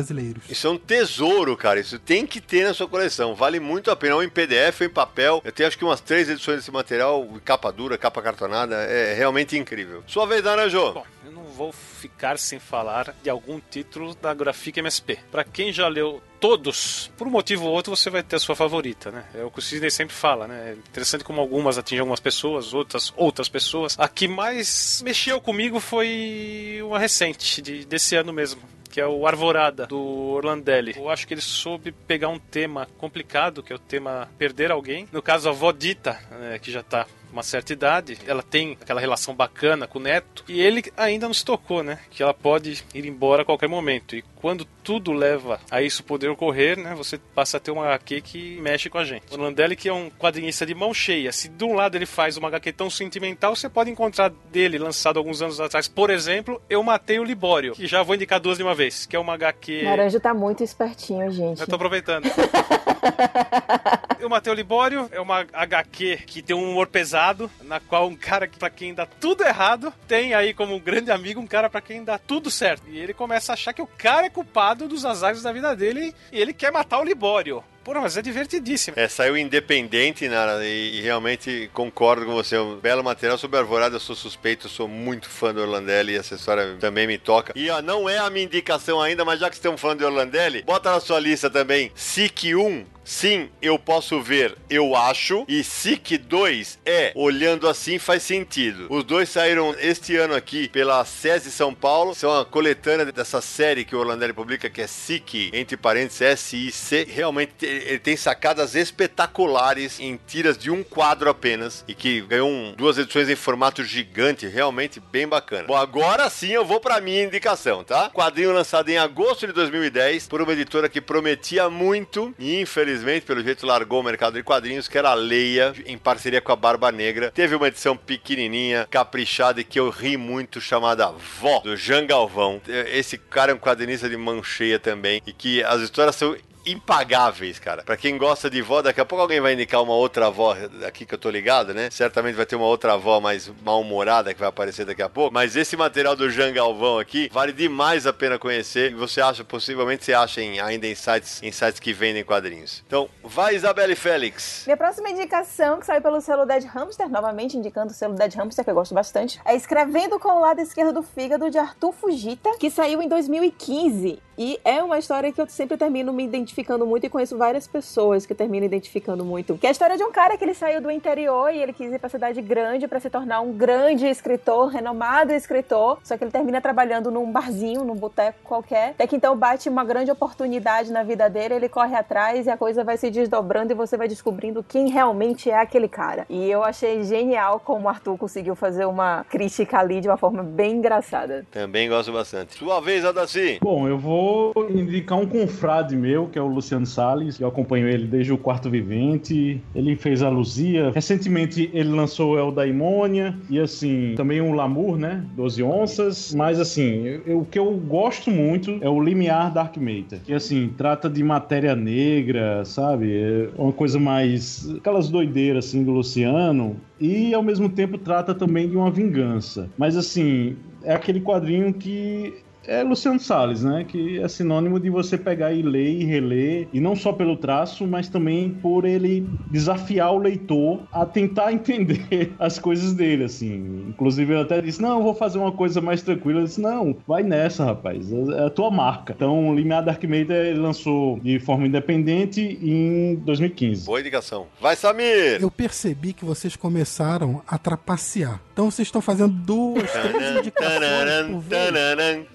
Isso é um tesouro, cara. Isso tem que ter na sua coleção. Vale muito a pena. Ou em PDF ou em papel. Eu tenho acho que umas três edições desse material, capa dura, capa cartonada. É realmente incrível. Sua vez, Naranjo. Bom, eu não vou ficar sem falar de algum título da Grafica MSP. Para quem já leu todos, por um motivo ou outro, você vai ter a sua favorita, né? É o que o Sidney sempre fala, né? É interessante como algumas atingem algumas pessoas, outras outras pessoas. A que mais mexeu comigo foi uma recente, de, desse ano mesmo que é o Arvorada, do Orlandelli. Eu acho que ele soube pegar um tema complicado, que é o tema perder alguém. No caso, a avó Dita, né, que já tá uma certa idade, ela tem aquela relação bacana com o neto, e ele ainda não se tocou, né? Que ela pode ir embora a qualquer momento. E quando tudo leva a isso poder ocorrer, né? Você passa a ter uma HQ que mexe com a gente. O Landelli, que é um quadrinista de mão cheia, se de um lado ele faz uma HQ tão sentimental, você pode encontrar dele, lançado alguns anos atrás, por exemplo, Eu Matei o Libório, que já vou indicar duas de uma vez, que é uma HQ... Naranjo tá muito espertinho, gente. Eu tô aproveitando. <laughs> Eu Matei o Libório é uma HQ que tem um humor pesado, na qual um cara pra quem dá tudo errado, tem aí como um grande amigo um cara pra quem dá tudo certo. E ele começa a achar que o cara é culpado dos azares da vida dele e ele quer matar o Libório. Porra, mas é divertidíssimo. É, saiu independente, Nara, e, e realmente concordo com você. É um belo material sobre a Alvorada. Eu sou suspeito, eu sou muito fã do Orlandelli e essa história também me toca. E ó, não é a minha indicação ainda, mas já que estamos falando de Orlandelli, bota na sua lista também SIC 1, Sim, eu posso ver, eu acho. E SIC 2 é, olhando assim faz sentido. Os dois saíram este ano aqui pela SESI São Paulo. São uma coletânea dessa série que o Orlandelli publica, que é SIC, entre parênteses, S-I-C. Realmente ele tem sacadas espetaculares em tiras de um quadro apenas. E que ganhou um, duas edições em formato gigante. Realmente bem bacana. Bom, agora sim eu vou pra minha indicação, tá? Quadrinho lançado em agosto de 2010 por uma editora que prometia muito e infelizmente pelo jeito, largou o mercado de quadrinhos, que era a Leia, em parceria com a Barba Negra. Teve uma edição pequenininha, caprichada e que eu ri muito, chamada Vó, do Jean Galvão. Esse cara é um quadrinista de mão cheia também, e que as histórias são impagáveis, cara. Pra quem gosta de vó, daqui a pouco alguém vai indicar uma outra avó aqui que eu tô ligado, né? Certamente vai ter uma outra avó mais mal-humorada que vai aparecer daqui a pouco. Mas esse material do Jean Galvão aqui vale demais a pena conhecer. E você acha, possivelmente você acha em, ainda em sites, em sites que vendem quadrinhos. Então, vai Isabelle Félix. Minha próxima indicação, que saiu pelo selo Dead Hamster, novamente indicando o selo Dead Hamster, que eu gosto bastante, é Escrevendo com o Lado Esquerdo do Fígado, de Arthur Fujita, que saiu em 2015. E é uma história que eu sempre termino me identificando muito e conheço várias pessoas que terminam identificando muito. Que é a história de um cara que ele saiu do interior e ele quis ir pra cidade grande para se tornar um grande escritor, renomado escritor. Só que ele termina trabalhando num barzinho, num boteco qualquer. Até que então bate uma grande oportunidade na vida dele, ele corre atrás e a coisa vai se desdobrando e você vai descobrindo quem realmente é aquele cara. E eu achei genial como o Arthur conseguiu fazer uma crítica ali de uma forma bem engraçada. Também gosto bastante. Sua vez, Adaci. Bom, eu vou indicar um confrade meu, que é o Luciano Salles. Eu acompanho ele desde o Quarto Vivente. Ele fez a Luzia. Recentemente ele lançou El Daimônia. E assim, também o Lamour, né? 12 onças. Mas assim, eu, o que eu gosto muito é o Limiar Dark Matter. Que assim, trata de matéria negra, sabe? É uma coisa mais. aquelas doideiras assim do Luciano. E ao mesmo tempo trata também de uma vingança. Mas assim, é aquele quadrinho que é Luciano Salles, né? Que é sinônimo de você pegar e ler e reler, e não só pelo traço, mas também por ele desafiar o leitor a tentar <laughs> entender as coisas dele, assim. Inclusive, ele até disse: Não, eu vou fazer uma coisa mais tranquila. Eu disse: Não, vai nessa, rapaz, é a tua marca. Então, o Limiar Dark Matter ele lançou de forma independente em 2015. Boa indicação. Vai, Samir! Eu percebi que vocês começaram a trapacear. Então, vocês estão fazendo duas, três <laughs> indicações por vez.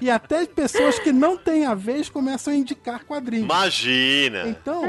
E até pessoas que não têm a vez começam a indicar quadrinhos. Imagina! Então,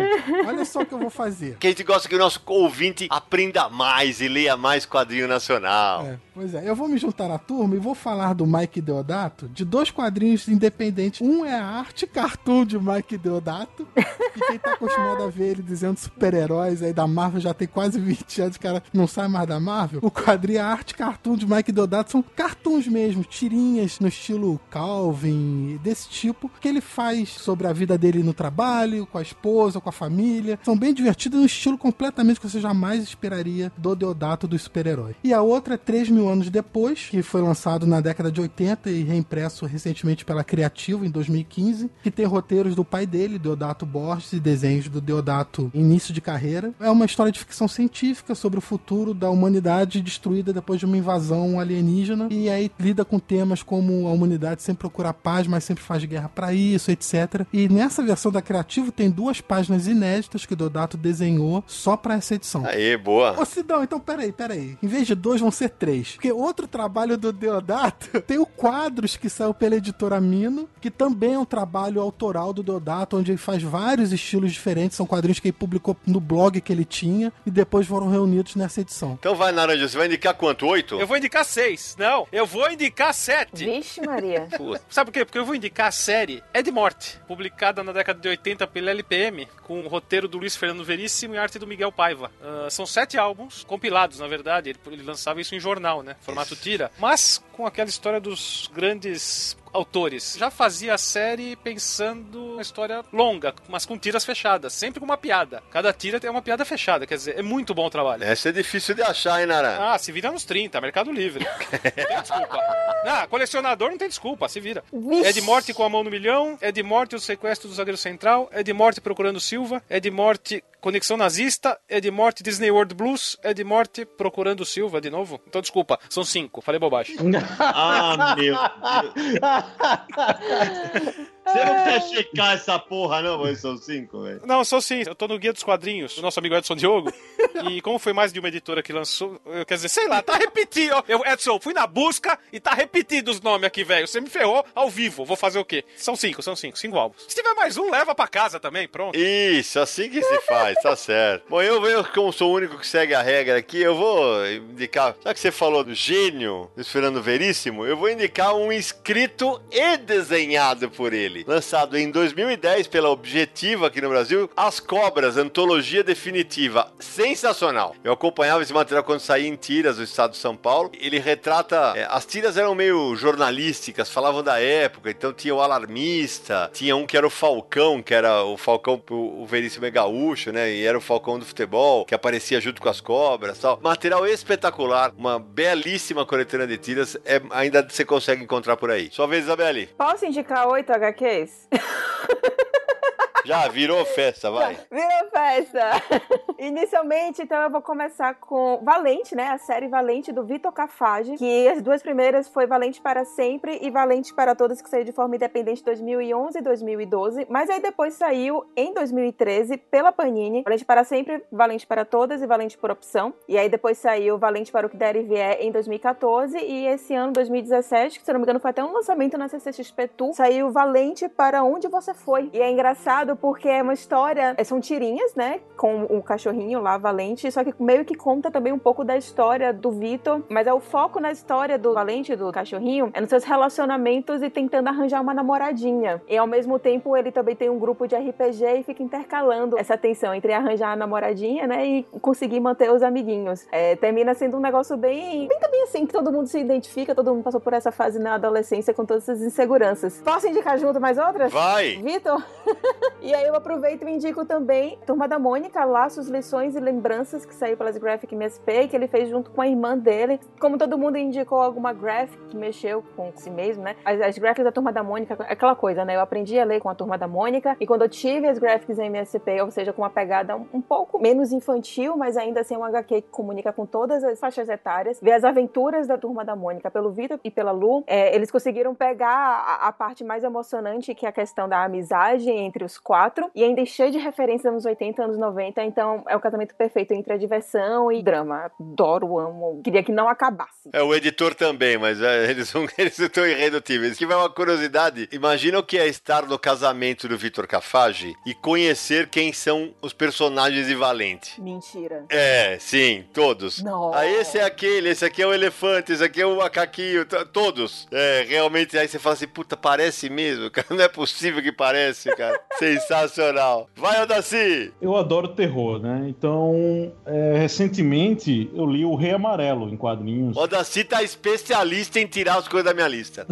olha só o que eu vou fazer. Que a gente gosta que o nosso ouvinte aprenda mais e leia mais quadrinho nacional. É, pois é, eu vou me juntar à turma e vou falar do Mike Deodato de dois quadrinhos independentes. Um é a arte cartoon de Mike Deodato, e quem tá acostumado a ver ele dizendo super-heróis aí da Marvel já tem quase 20 anos, cara não sai mais da Marvel. O quadrinho, a arte cartoon de Mike Deodato são cartoons mesmo, tirinhas no estilo Calvin, desse tipo, que ele faz sobre a vida dele no trabalho, com a esposa, com a família. São bem divertidos, um estilo completamente que você jamais esperaria do Deodato dos super-heróis. E a outra é 3 mil anos depois, que foi lançado na década de 80 e reimpresso recentemente pela Criativo em 2015, que tem roteiros do pai dele, Deodato Borges, e desenhos do Deodato início de carreira. É uma história de ficção científica sobre o futuro da humanidade destruída depois de uma invasão alienígena, e aí lida com temas como a humanidade sempre procura paz, mas sempre faz guerra para isso, etc. E nessa versão da Criativo tem duas páginas inéditas que o Deodato desenhou só para essa edição. Aê, boa. Ô Sidão, então peraí, peraí. Em vez de dois, vão ser três. Porque outro trabalho do Deodato <laughs> tem o Quadros, que saiu pela editora Mino, que também é um trabalho autoral do Deodato, onde ele faz vários estilos diferentes. São quadrinhos que ele publicou no blog que ele tinha e depois foram reunidos nessa edição. Então vai, Naranja, você vai indicar quanto? Oito? Eu vou indicar seis. Não, eu vou indicar sete. Vixe, Maria. Sabe por quê? Porque eu vou indicar a série É de Morte, publicada na década de 80 pela LPM, com o roteiro do Luiz Fernando Veríssimo e arte do Miguel Paiva. Ah, são sete álbuns, compilados, na verdade. Ele, ele lançava isso em jornal, né? Formato tira. Mas com aquela história dos grandes autores. Já fazia a série pensando uma história longa, mas com tiras fechadas, sempre com uma piada. Cada tira tem uma piada fechada, quer dizer, é muito bom o trabalho. Essa é difícil de achar, hein, Nara? Ah, se vira nos 30, Mercado Livre. <laughs> Não tem desculpa. Ah, colecionador não tem desculpa, se vira. Vixe. É de morte com a mão no milhão, é de morte o sequestro do zagueiro central, é de morte procurando Silva, é de morte conexão nazista, é de morte Disney World Blues, é de morte procurando Silva de novo. Então desculpa, são cinco, falei bobagem. <laughs> Ah, meu <laughs> Deus. Você não quer checar essa porra, não, mas são cinco, velho. Não, sou sim, eu tô no Guia dos Quadrinhos, do nosso amigo Edson Diogo. E como foi mais de uma editora que lançou, eu quer dizer, sei lá, tá repetido. Eu, Edson, fui na busca e tá repetido os nomes aqui, velho. Você me ferrou ao vivo, vou fazer o quê? São cinco, são cinco, cinco álbuns. Se tiver mais um, leva pra casa também, pronto. Isso, assim que se faz, tá certo. Bom, eu, eu, como sou o único que segue a regra aqui, eu vou indicar. Já que você falou do gênio, do Fernando Veríssimo, eu vou indicar um escrito e desenhado por ele. Lançado em 2010 pela Objetiva aqui no Brasil, As Cobras, Antologia Definitiva. Sensacional. Eu acompanhava esse material quando saía em tiras do estado de São Paulo. Ele retrata. é, as tiras eram meio jornalísticas, falavam da época, então tinha o Alarmista, tinha um que era o Falcão, que era o Falcão, o Veríssimo é gaúcho, né? E era o Falcão do futebol, que aparecia junto com as cobras tal. Material espetacular, uma belíssima coletânea de tiras, é, ainda você consegue encontrar por aí. Sua vez, Isabelle. Posso indicar oito HQs? <laughs> Já virou festa, vai. Virou festa! <laughs> Inicialmente, então, eu vou começar com Valente, né? A série Valente do Vitor Cafage, que as duas primeiras foi Valente para Sempre e Valente para Todas, que saiu de forma independente em 2011 e 2012. Mas aí depois saiu em 2013 pela Panini, Valente para Sempre, Valente para Todas e Valente por Opção. E aí depois saiu Valente para o que der e vier em 2014 e esse ano, 2017, que se eu não me engano foi até um lançamento na CCXP Tour, saiu Valente para Onde Você Foi. E é engraçado porque é uma história, são tirinhas, né, com o cachorrinho lá, Valente, só que meio que conta também um pouco da história do Vitor, mas é o foco na história do Valente, do cachorrinho, é nos seus relacionamentos e tentando arranjar uma namoradinha. E ao mesmo tempo ele também tem um grupo de RPG e fica intercalando essa tensão entre arranjar a namoradinha, né, e conseguir manter os amiguinhos. É, termina sendo um negócio bem, bem também assim, que todo mundo se identifica, todo mundo passou por essa fase na adolescência com todas essas inseguranças. Posso indicar junto mais outras? Vai! Vitor? <laughs> e aí eu aproveito e indico também Turma da Mônica, Laços, Lições e Lembranças, que saiu pelas Graphic MSP, que ele fez junto com a irmã dele. Como todo mundo indicou alguma graphic que mexeu com si mesmo, né? As, as graphics da Turma da Mônica, é aquela coisa, né? Eu aprendi a ler com a Turma da Mônica, e quando eu tive as graphics MSP, ou seja, com uma pegada um, um pouco menos infantil, mas ainda assim um HQ que comunica com todas as faixas etárias, ver as aventuras da Turma da Mônica pelo Vitor e pela Lu, é, eles conseguiram pegar a, a parte mais emocionante, que é a questão da amizade entre os quatro, e ainda cheio de referências anos 80, anos 90, então é o casamento perfeito entre a diversão e drama. Adoro, amo, queria que não acabasse. É o editor também, mas é, <laughs> eles são eles estão irredutíveis. Que vai uma curiosidade. Imagina o que é estar no casamento do Vitor Cafage e conhecer quem são os personagens de Valente. Mentira. É, sim, todos. Não. Ah, esse é aquele, esse aqui é o elefante, esse aqui é o macaquinho, todos. É, realmente, aí você fala assim, puta, parece mesmo, <laughs> cara. Não é possível que parece, cara. <laughs> Sensacional. Vai, Odaci! Eu adoro terror, né? Então, é, recentemente eu li O Rei Amarelo em quadrinhos. Odaci tá especialista em tirar as coisas da minha lista.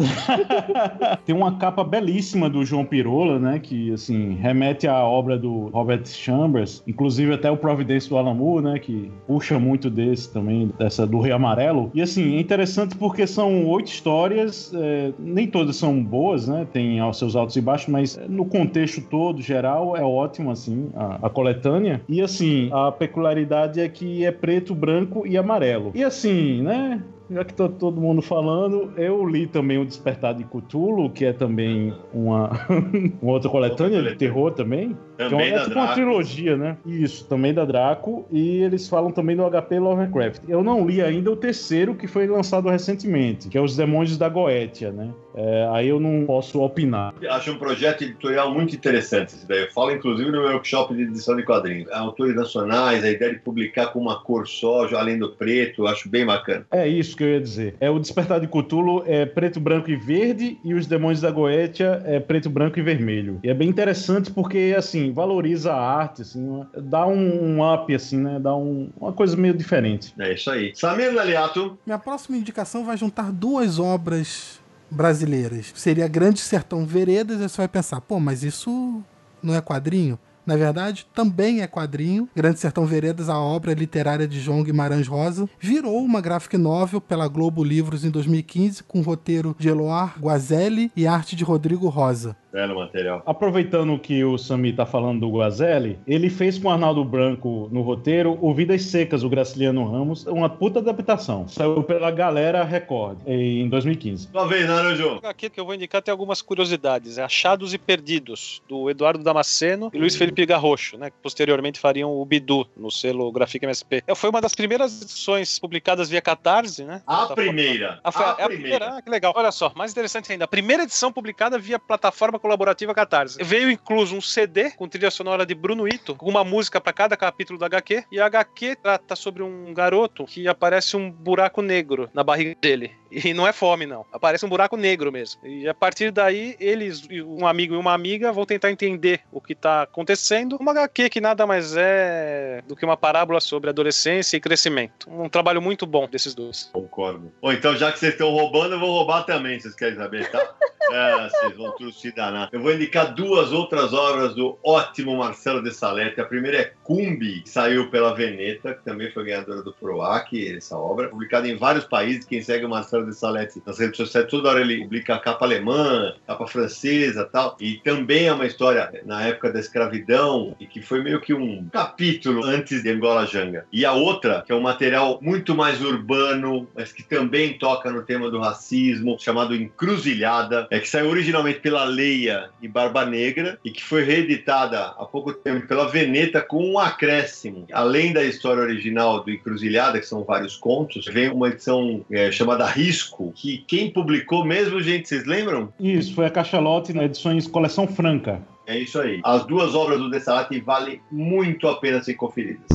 <laughs> Tem uma capa belíssima do João Pirola, né? Que, assim, remete à obra do Robert Chambers. Inclusive até o Providência do Alamu, né? Que puxa muito desse também, dessa do Rei Amarelo. E, assim, é interessante porque são oito histórias, é, nem todas são boas, né? Tem aos seus altos e baixos, mas é, no contexto todo, geral, é ótimo, assim, a, a coletânea. E, assim, a peculiaridade é que é preto, branco e amarelo. E, assim, né? já que tá todo mundo falando, eu li também o Despertar de Cthulhu, que é também uma, <laughs> uma outra coletânea de terror também. Também então, é da tipo uma Draco. trilogia, né? Isso, também da Draco. E eles falam também do HP Lovecraft. Eu não li ainda o terceiro, que foi lançado recentemente, que é Os Demônios da Goetia, né? É, aí eu não posso opinar. Acho um projeto editorial muito interessante esse daí. Eu falo, inclusive, no meu workshop de edição de quadrinhos. Autores nacionais, a ideia de publicar com uma cor só, já além do preto, acho bem bacana. É isso que eu ia dizer. É o Despertar de Cthulhu é preto, branco e verde e os Demônios da Goetia é preto, branco e vermelho. E é bem interessante porque assim valoriza a arte, assim, dá um, um up assim, né? Dá um- uma coisa meio diferente. É isso aí. Samir Daliato, Minha próxima indicação vai juntar duas obras brasileiras. Seria Grande Sertão Veredas, e você vai pensar, pô, mas isso não é quadrinho? Na verdade, também é quadrinho. Grande Sertão Veredas, a obra literária de João Guimarães Rosa, virou uma graphic novel pela Globo Livros em 2015, com roteiro de Eloar Guazelli e arte de Rodrigo Rosa. Belo material. Aproveitando que o Sami tá falando do Guazelli, ele fez com o Arnaldo Branco no roteiro o Vidas Secas, o Graciliano Ramos, uma puta adaptação. Saiu pela Galera Record em 2015. Uma vez, Naranjo. Aqui que eu vou indicar tem algumas curiosidades. É Achados e Perdidos, do Eduardo Damasceno e Luiz Felipe Garrocho, né? Que posteriormente fariam o Bidu no selo Grafica MSP. É, Foi uma das primeiras edições publicadas via Catarse, né? A Plataforma- primeira. Ah, foi a a, é a primeira, ah, que legal. Olha só, mais interessante ainda. A primeira edição publicada via plataforma colaborativa Catarse. Veio incluso um CD com trilha sonora de Bruno Ito, com uma música para cada capítulo da HQ. E a HQ trata sobre um garoto que aparece um buraco negro na barriga dele. E não é fome, não. Aparece um buraco negro mesmo. E a partir daí, eles, um amigo e uma amiga, vão tentar entender o que tá acontecendo. Uma HQ que nada mais é do que uma parábola sobre adolescência e crescimento. Um trabalho muito bom desses dois. Concordo. Ou então, já que vocês estão roubando, eu vou roubar também, vocês querem saber, tá? <laughs> É, vocês vão tudo se danar. Eu vou indicar duas outras obras do ótimo Marcelo de Salete. A primeira é Cumbi, que saiu pela Veneta, que também foi ganhadora do PROAC, essa obra. Publicada em vários países. Quem segue o Marcelo de Salete nas redes sociais, toda hora ele publica capa alemã, capa francesa tal. E também é uma história na época da escravidão, e que foi meio que um capítulo antes de Angola Janga. E a outra, que é um material muito mais urbano, mas que também toca no tema do racismo, chamado Encruzilhada, é que saiu originalmente pela Leia e Barba Negra e que foi reeditada há pouco tempo pela Veneta com um acréscimo. Além da história original do Encruzilhada, que são vários contos, vem uma edição é, chamada Risco, que quem publicou mesmo, gente, vocês lembram? Isso, foi a Cachalote na edições Coleção Franca. É isso aí. As duas obras do Dessalati valem muito a pena ser conferidas.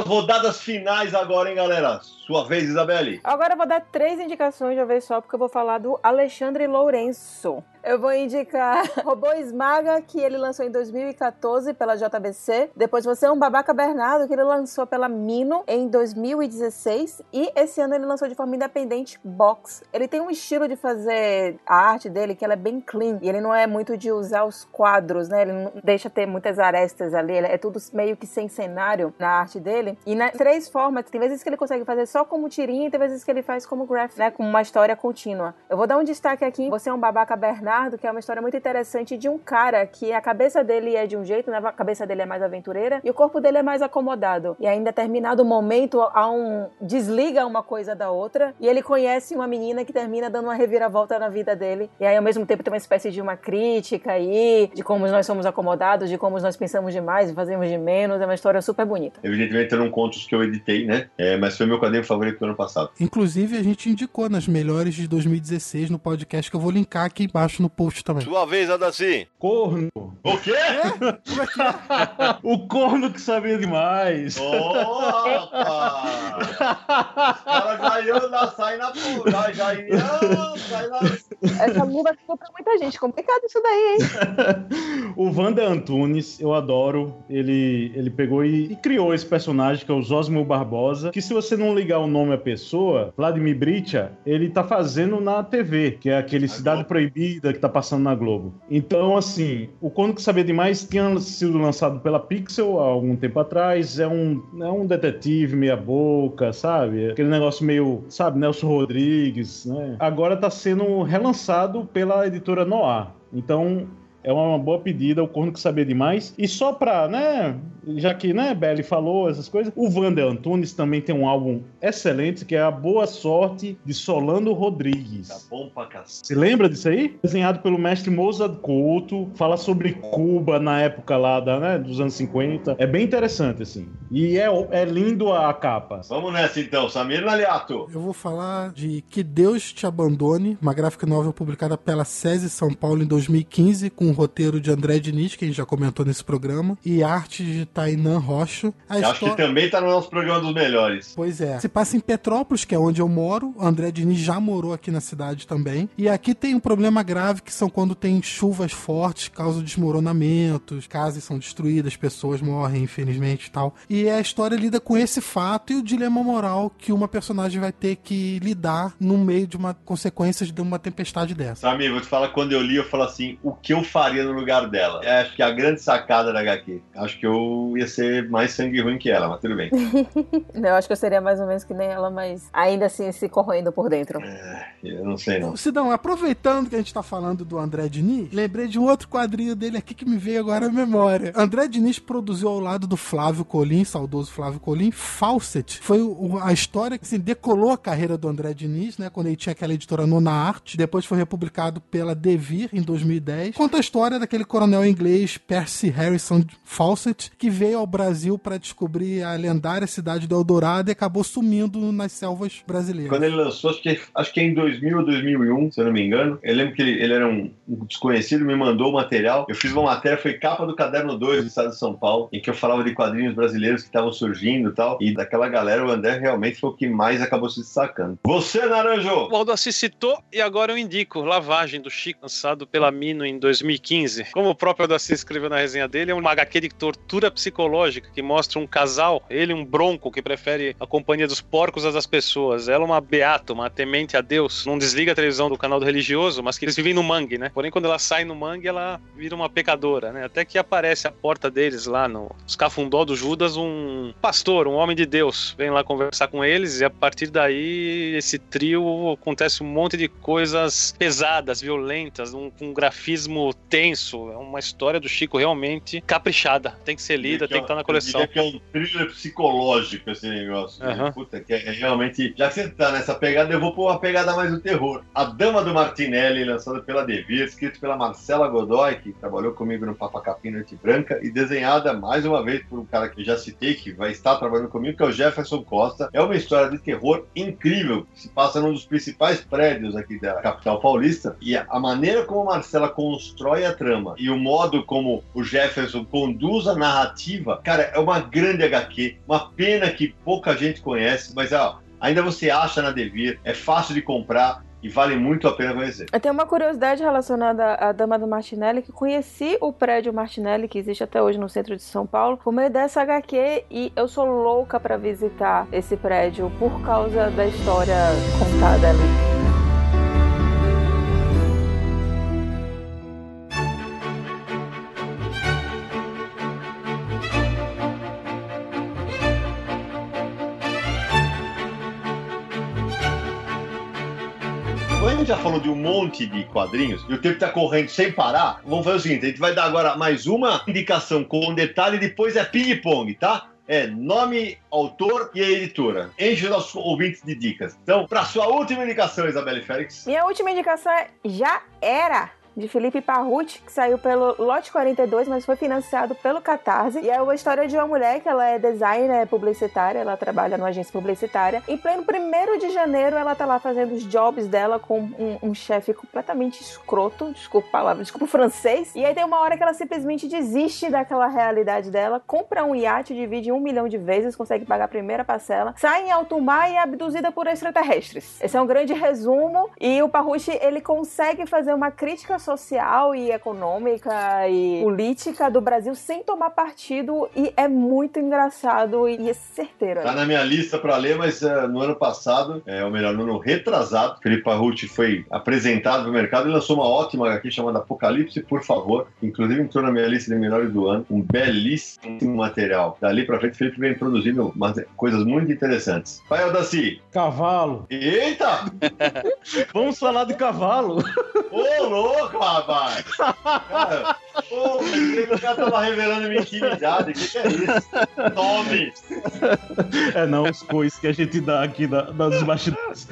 As rodadas finais agora, hein, galera? Sua vez, Isabelle. Agora eu vou dar três indicações de uma vez só, porque eu vou falar do Alexandre Lourenço. Eu vou indicar <laughs> Robô Esmaga, que ele lançou em 2014 pela JBC. Depois Você é um Babaca Bernardo, que ele lançou pela Mino em 2016. E esse ano ele lançou de forma independente Box. Ele tem um estilo de fazer a arte dele que ela é bem clean. E ele não é muito de usar os quadros, né? Ele não deixa ter muitas arestas ali. ele- É tudo meio que sem cenário na arte dele. E nas três formas, tem vezes que ele consegue fazer só como tirinha e tem vezes que ele faz como graph, né? Com uma história contínua. Eu vou dar um destaque aqui. Você é um babaca Bernardo, que é uma história muito interessante de um cara que a cabeça dele é de um jeito, né? A cabeça dele é mais aventureira e o corpo dele é mais acomodado. E aí, em determinado momento, há um desliga uma coisa da outra e ele conhece uma menina que termina dando uma reviravolta na vida dele. E aí, ao mesmo tempo, tem uma espécie de uma crítica aí de como nós somos acomodados, de como nós pensamos demais e fazemos de menos. É uma história super bonita. Evidentemente eram contos que eu editei, né? É, mas foi meu quadrinho favorito do ano passado. Inclusive, a gente indicou nas melhores de 2016 no podcast, que eu vou linkar aqui embaixo no post também. Sua vez, Adaci. Corno. O quê? <laughs> Como é que é? o corno que sabia demais. Os caras já iam na, sair na já, já iam sair na... Essa luva ficou pra muita gente. Complicado isso daí, hein? <laughs> o Wanda Antunes, eu adoro. Ele, ele pegou e, e criou esse personagem que é o Zosmo Barbosa. Que se você não ligar o nome à pessoa, Vladimir Bricha, ele tá fazendo na TV, que é aquele Cidade. Proibida que tá passando na Globo. Então, assim, o que Sabia Demais tinha sido lançado pela Pixel há algum tempo atrás. É um, é um detetive meia boca, sabe? Aquele negócio meio, sabe, Nelson Rodrigues, né? Agora tá sendo relançado pela editora Noir. Então, é uma boa pedida, o Corno que Sabia Demais. E só pra, né, já que, né, Belly falou essas coisas, o Wander Antunes também tem um álbum excelente que é A Boa Sorte de Solano Rodrigues. Tá bom pra cacete. Você lembra disso aí? Desenhado pelo mestre Mozart Couto, fala sobre Cuba na época lá da, né, dos anos 50. É bem interessante, assim. E é, é lindo a capa. Vamos nessa então, Samir Naliato. Eu vou falar de Que Deus Te Abandone, uma gráfica novel publicada pela SESI São Paulo em 2015, com o roteiro de André Diniz, que a gente já comentou nesse programa, e arte de Tainan Rocha. A Eu Acho que história- também tá no nosso programa dos melhores. Pois é. Se passa em Petrópolis, que é onde eu moro. André Diniz já morou aqui na cidade também. E aqui tem um problema grave que são quando tem chuvas fortes, causam desmoronamentos, casas são destruídas, pessoas morrem, infelizmente e tal. E a história lida com esse fato e o dilema moral que uma personagem vai ter que lidar no meio de uma consequência de uma tempestade dessa. Samir, vou te falar, quando eu li, eu falo assim, o que eu faria no lugar dela? É, acho que a grande sacada da HQ. Acho que eu ia ser mais sangue ruim que ela, mas tudo bem. <laughs> Eu acho que eu seria mais ou menos que nem ela, mas ainda assim se corroendo por dentro. Eu não sei não. Sidão, aproveitando que a gente tá falando do André Diniz, lembrei de um outro quadrinho dele aqui que me veio agora à memória. André Diniz produziu ao lado do Flávio Colim, saudoso Flávio Colim, Fawcett. Foi a história que assim, decolou a carreira do André Diniz, né? Quando ele tinha aquela editora Nona Arte. Depois foi republicado pela Devir em 2010. Conta a história daquele coronel inglês Percy Harrison Fawcett, que veio ao Brasil para descobrir a lendária cidade do Eldorado e acabou sumindo nas selvas brasileiras. Quando ele lançou, acho que, acho que é em 2000 ou 2001, se eu não me engano. Eu lembro que ele, ele era um, um desconhecido, me mandou o material. Eu fiz uma matéria, foi capa do Caderno 2 do Estado de São Paulo, em que eu falava de quadrinhos brasileiros que estavam surgindo e tal. E daquela galera, o André realmente foi o que mais acabou se destacando. Você, Naranjo! O Aldacir citou e agora eu indico Lavagem do Chico, lançado pela Mino em 2015. Como o próprio Aldacir escreveu na resenha dele, é uma HQ de tortura psicológica que mostra um casal, ele um bronco que prefere a companhia dos porcos às das pessoas. Ela uma beata, uma temente a Deus, não desliga a televisão do canal do religioso, mas que eles vivem no mangue, né? Porém, quando ela sai no mangue, ela vira uma pecadora, né? Até que aparece à porta deles lá no escafundó do Judas um pastor, um homem de Deus, vem lá conversar com eles e a partir daí esse trio acontece um monte de coisas pesadas, violentas, um, um grafismo tenso. É uma história do Chico realmente caprichada. Tem que ser lida, tem que estar na coleção. Que é um thriller psicológico esse negócio. Aham. Puta, que é, é realmente. Já que você tá nessa pegada, eu vou pôr uma pegada mais do terror. A Dama do Martinelli, lançada pela Devir, escrito pela Marcela Godoy, que trabalhou comigo no Papa Capim Noite Branca, e desenhada mais uma vez por um cara que eu já citei, que vai estar trabalhando comigo, que é o Jefferson Costa. É uma história de terror incrível, que se passa num dos principais prédios aqui da capital paulista. E a a maneira como a Marcela constrói a trama e o modo como o Jefferson conduz a narrativa, cara, é uma grande HQ. Uma pena que pouca gente conhece, mas ó, ainda você acha na Devir, é fácil de comprar e vale muito a pena conhecer. Eu tenho uma curiosidade relacionada à Dama do Martinelli, que conheci o prédio Martinelli, que existe até hoje no centro de São Paulo, por meio dessa HQ, e eu sou louca pra visitar esse prédio por causa da história contada ali. Já falou de um monte de quadrinhos e o tempo tá correndo sem parar, vamos fazer o seguinte: a gente vai dar agora mais uma indicação com detalhe e depois é ping-pong, tá? É nome, autor e a editora. Enche os nossos ouvintes de dicas. Então, para sua última indicação, Isabelle Félix. Minha última indicação é Já Era, de Felipe Parrucci, que saiu pelo Lote 42, mas foi financiado pelo Catarse. E é uma história de uma mulher que ela é designer publicitária, ela trabalha numa agência publicitária. Em pleno 1 de janeiro, ela tá lá fazendo os jobs dela com um, um chefe completamente escroto, desculpa a palavra, desculpa o francês. E aí tem uma hora que ela simplesmente desiste daquela realidade dela, compra um iate, divide um milhão de vezes, consegue pagar a primeira parcela, sai em alto mar e é abduzida por extraterrestres. Esse é um grande resumo. E o Parrucci, ele consegue fazer uma crítica social e econômica e política do Brasil sem tomar partido e é muito engraçado e é certeiro. Tá na minha lista para ler, mas eh, no ano passado, é, ou melhor, no ano retrasado, Felipe Parrucci foi apresentado no mercado e lançou uma ótima HQ chamada Apocalipse, por favor. Inclusive entrou na minha lista de melhores do ano. Um belíssimo material. Dali pra frente, Felipe vem produzindo umas coisas muito interessantes. Vai, Aldaci. Cavalo. Eita! <laughs> Vamos falar de cavalo. Ô, louco, rapaz! Cara, o cara tava revelando minha intimidade. O que, que é isso? Tome! É não, os coisas que a gente dá aqui da, das bastidores.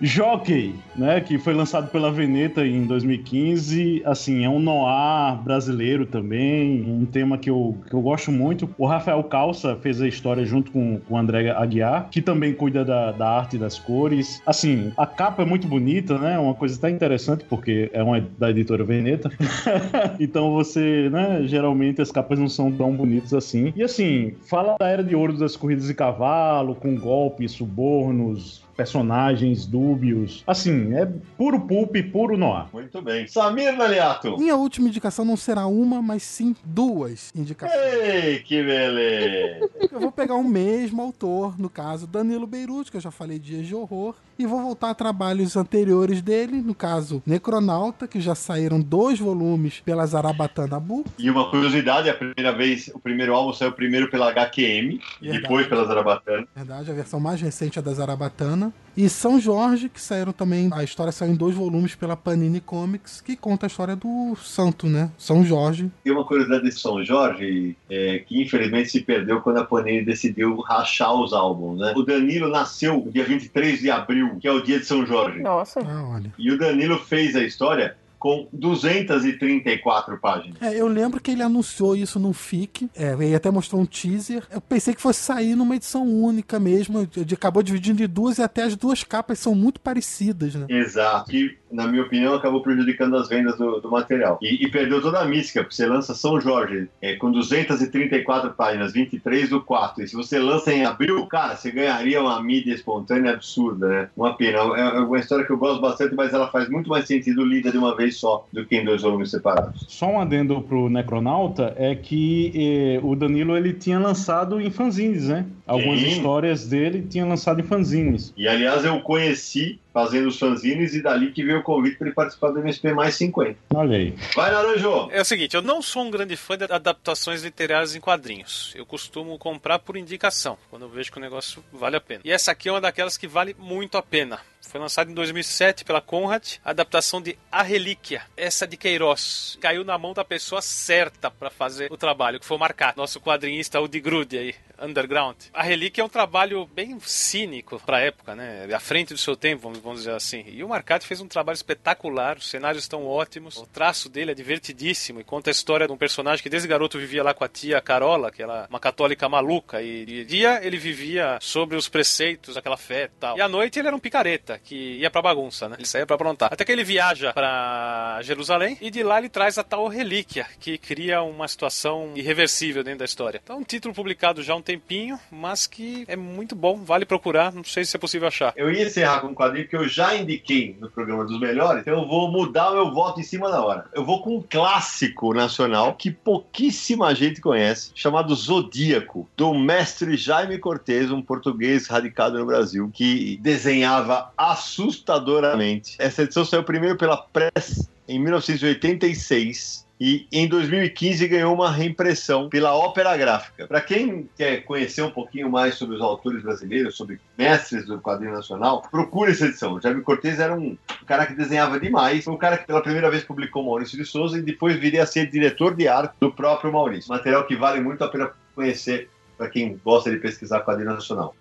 Jockey, né? Que foi lançado pela Veneta em 2015. Assim, é um noir brasileiro também. Um tema que eu, que eu gosto muito. O Rafael Calça fez a história junto com, com o André Aguiar, que também cuida da, da arte e das cores. Assim, a capa é muito bonita, né? Uma coisa até interessante, porque é uma da editora Veneta. <laughs> então você, né? Geralmente as capas não são tão bonitas assim. E assim, fala da era de ouro das corridas de cavalo, com golpes, subornos, personagens dúbios. Assim, é puro pulp, puro noir. Muito bem. Samir Naliato. Minha última indicação não será uma, mas sim duas indicações. Ei, que beleza! Eu vou pegar o mesmo autor, no caso Danilo Beirute, que eu já falei Dias de Horror, e vou voltar a trabalhos anteriores dele, no caso Necronauta, que já saíram dois volumes pela Zarabatana Book. E uma curiosidade, a primeira vez, o primeiro álbum saiu primeiro pela HQM, Verdade. depois pela Zarabatana. Verdade, a versão mais recente é da Zarabatana. E São Jorge, que saíram também. A história saiu em dois volumes pela Panini Comics, que conta a história do santo, né? São Jorge. E uma curiosidade de São Jorge, é, que infelizmente se perdeu quando a Panini decidiu rachar os álbuns, né? O Danilo nasceu dia 23 de abril, que é o dia de São Jorge. Nossa. Ah, olha. E o Danilo fez a história com 234 páginas. É, eu lembro que ele anunciou isso no FIC, é, ele até mostrou um teaser. Eu pensei que fosse sair numa edição única mesmo, ele acabou dividindo em duas e até as duas capas são muito parecidas, né? Exato. Que, na minha opinião, acabou prejudicando as vendas do, do material. E, e perdeu toda a mística, porque você lança São Jorge é, com 234 páginas, 23 do 4. E se você lança em abril, cara, você ganharia uma mídia espontânea absurda, né? Uma pena. É, é uma história que eu gosto bastante, mas ela faz muito mais sentido lida de uma vez só do que em dois volumes separados. Só um adendo pro Necronauta é que eh, o Danilo ele tinha lançado em fanzines, né? Algumas Sim. histórias dele tinha lançado em fanzines. E aliás, eu conheci fazendo os fanzines e dali que veio o convite para ele participar do MSP mais 50. Olha aí. Vai, Naranjo! É o seguinte, eu não sou um grande fã de adaptações literárias em quadrinhos. Eu costumo comprar por indicação, quando eu vejo que o negócio vale a pena. E essa aqui é uma daquelas que vale muito a pena. Foi lançada em 2007 pela Conrad, a adaptação de A Relíquia, essa de Queiroz. Caiu na mão da pessoa certa para fazer o trabalho, que foi o Marcat, nosso quadrinista Udi Grude aí, underground. A Relíquia é um trabalho bem cínico pra época, né? À frente do seu tempo, vamos, dizer assim. E o Marcat fez um trabalho espetacular, os cenários estão ótimos, o traço dele é divertidíssimo e conta a história de um personagem que desde garoto vivia lá com a tia Carola, que era uma católica maluca, e de dia ele vivia sobre os preceitos daquela fé e tal. E à noite ele era um picareta, que ia pra bagunça, né? Ele saía pra aprontar. Até que ele viaja pra Jerusalém e de lá ele traz a tal relíquia, que cria uma situação irreversível dentro da história. Então, um título publicado já há um tempinho, mas que é muito bom, vale procurar, não sei se é possível achar. Eu ia encerrar com um quadrinho que eu já indiquei no programa dos melhores, então eu vou mudar o meu voto em cima da hora. Eu vou com um clássico nacional que pouquíssima gente conhece, chamado Zodíaco, do mestre Jaime Cortez, um português radicado no Brasil, que desenhava assustadoramente. Essa edição saiu primeiro pela Press em 1986 e em 2015 ganhou uma reimpressão pela Ópera Gráfica. Para quem quer conhecer um pouquinho mais sobre os autores brasileiros, sobre mestres do quadrinho nacional, procure essa edição. O Jaime Cortez era um cara que desenhava demais, foi um cara que pela primeira vez publicou Maurício de Souza e depois viria a ser diretor de arte do próprio Maurício. Material que vale muito a pena conhecer para quem gosta de pesquisar quadrinho nacional.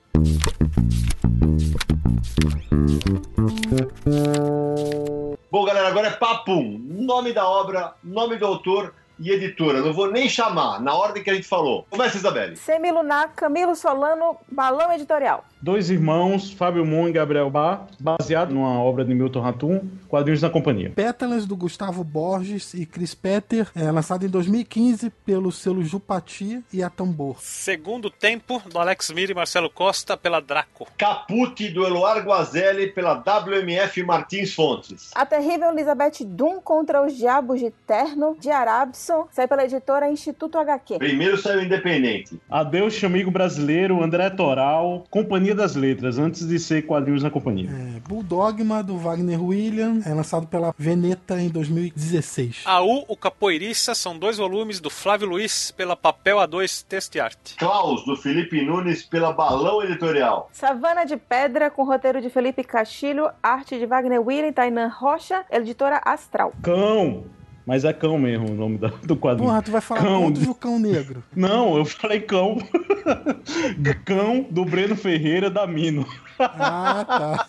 Bom, galera, agora é papum. Nome da obra, nome do autor e editora. Não vou nem chamar, na ordem que a gente falou. Começa, Isabelle. Semilunar, Camilo Solano, Balão Editorial. Dois irmãos, Fábio Moon e Gabriel Bar, baseado numa obra de Milton Ratum, Quadrinhos na Companhia. Pétalas do Gustavo Borges e Chris Petter, é, lançado em 2015 pelo selo Jupati e a Tambor. Segundo tempo, do Alex Mira e Marcelo Costa pela Draco. Caput do Eloar Guazelli pela WMF Martins Fontes. A terrível Elizabeth Dum contra os Diabos de Terno, de Arabson, sai pela editora Instituto HQ. Primeiro saiu independente. Adeus, amigo brasileiro, André Toral, Companhia das Letras, antes de ser Quadrinhos na Companhia. É, Bulldogma do Wagner William, é lançado pela Veneta em 2016. A U, o Capoeiriça, são dois volumes do Flávio Luiz pela Papel A2 Texto e Arte. Klaus, do Felipe Nunes, pela Balão Editorial. Savana de Pedra, com roteiro de Felipe Castilho, arte de Wagner William e Tainan Rocha, editora Astral. Cão, Mas é cão mesmo o nome da- do quadrinho. Porra, tu vai falar Cão. contos do cão negro. <laughs> Não, eu falei cão. <laughs> cão do Breno Ferreira da Mino. Ah, tá.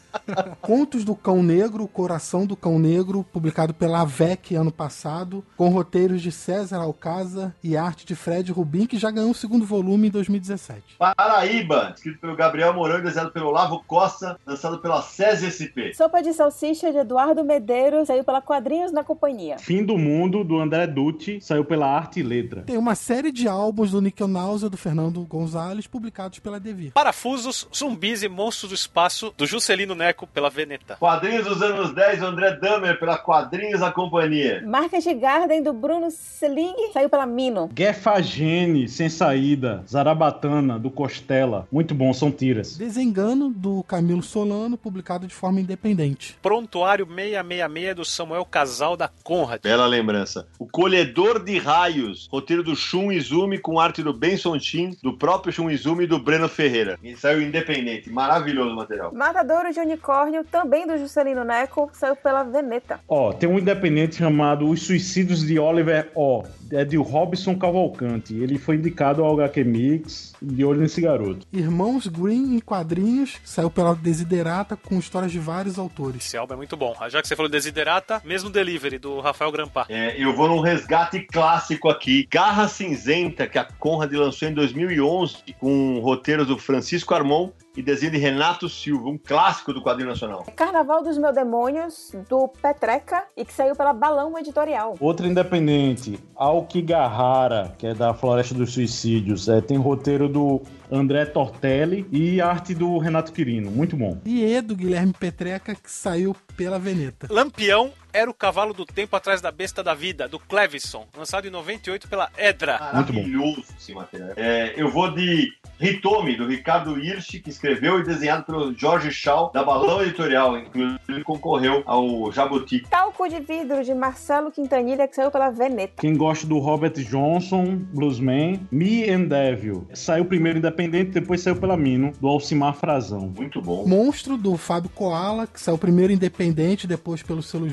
Contos do Cão Negro, O Coração do Cão Negro, publicado pela AVEC ano passado, com roteiros de César Alcázar e arte de Fred Rubin, que já ganhou o segundo volume em 2017. Paraíba, escrito pelo Gabriel Mourão e desenhado pelo Olavo Costa, lançado pela SESI SP. Sopa de Salsicha de Eduardo Medeiros saiu pela Quadrinhos na Companhia. Fim do Mundo, do André Dutti, saiu pela Arte e Letra. Tem uma série de álbuns do Nickel Náusea, do Fernando Gonzalez, publicados pela Devir. Parafusos, zumbis e monstros do espaço, do Juscelino Neco pela Veneta. Quadrinhos dos anos 10, do André Damer, pela Quadrinhos da Companhia. Marcas de Garden do Bruno Selig saiu pela Mino. Gefagene, Sem Saída, Zarabatana, do Costela. Muito bom, são tiras. Desengano, do Camilo Solano, publicado de forma independente. Prontuário 666 do Samuel Casal da Conrad. Bela lembrança. O Colhedor de Raios, roteiro do Shun Izumi com arte do Benson Chin, do próprio Shun Izumi e do Breno Ferreira. E saiu independente. Maravilhoso o material. Matadouro de Unicórnio, também do Juscelino Neco, saiu pela Veneta. Ó, tem um independente chamado Os Suicídios de Oliver O. É de Robson Cavalcante. Ele foi indicado ao HQ Mix de olho nesse garoto. Irmãos Green em quadrinhos, saiu pela Desiderata, com histórias de vários autores. Esse álbum é muito bom. Já que você falou Desiderata, mesmo Delivery, do Rafael Grampar. É, eu vou num resgate clássico aqui. Garra Cinzenta, que a Conrad lançou em 2011, com roteiros do Francisco Armon e desenho de Renato Silva, um clássico do quadrinho nacional. Carnaval dos Meus Demônios, do Petreca, e que saiu pela Balão Editorial. Outro independente, Alquigahara, que é da Floresta dos Suicídios. É, tem roteiro do André Tortelli e arte do Renato Quirino. Muito bom. E E, do Guilherme Petreca, que saiu pela Veneta. Lampião era o cavalo do tempo atrás da besta da vida, do Clevisson, lançado em 98 pela Edra. Muito bom. Maravilhoso esse material. É, eu vou de Hitomi, do Ricardo Hirsch, que escreveu e desenhado pelo Jorge Shaw, da Balão Editorial. Inclusive, ele concorreu ao Jabuti. Talco de Vidro, de Marcelo Quintanilha, que saiu pela Veneta. Quem gosta do Robert Johnson, Bluesman, Me and Devil. Saiu primeiro independente, depois saiu pela Mino, do Alcimar Frazão. Muito bom. Monstro, do Fábio Koala, que saiu primeiro independente, depois pelo selo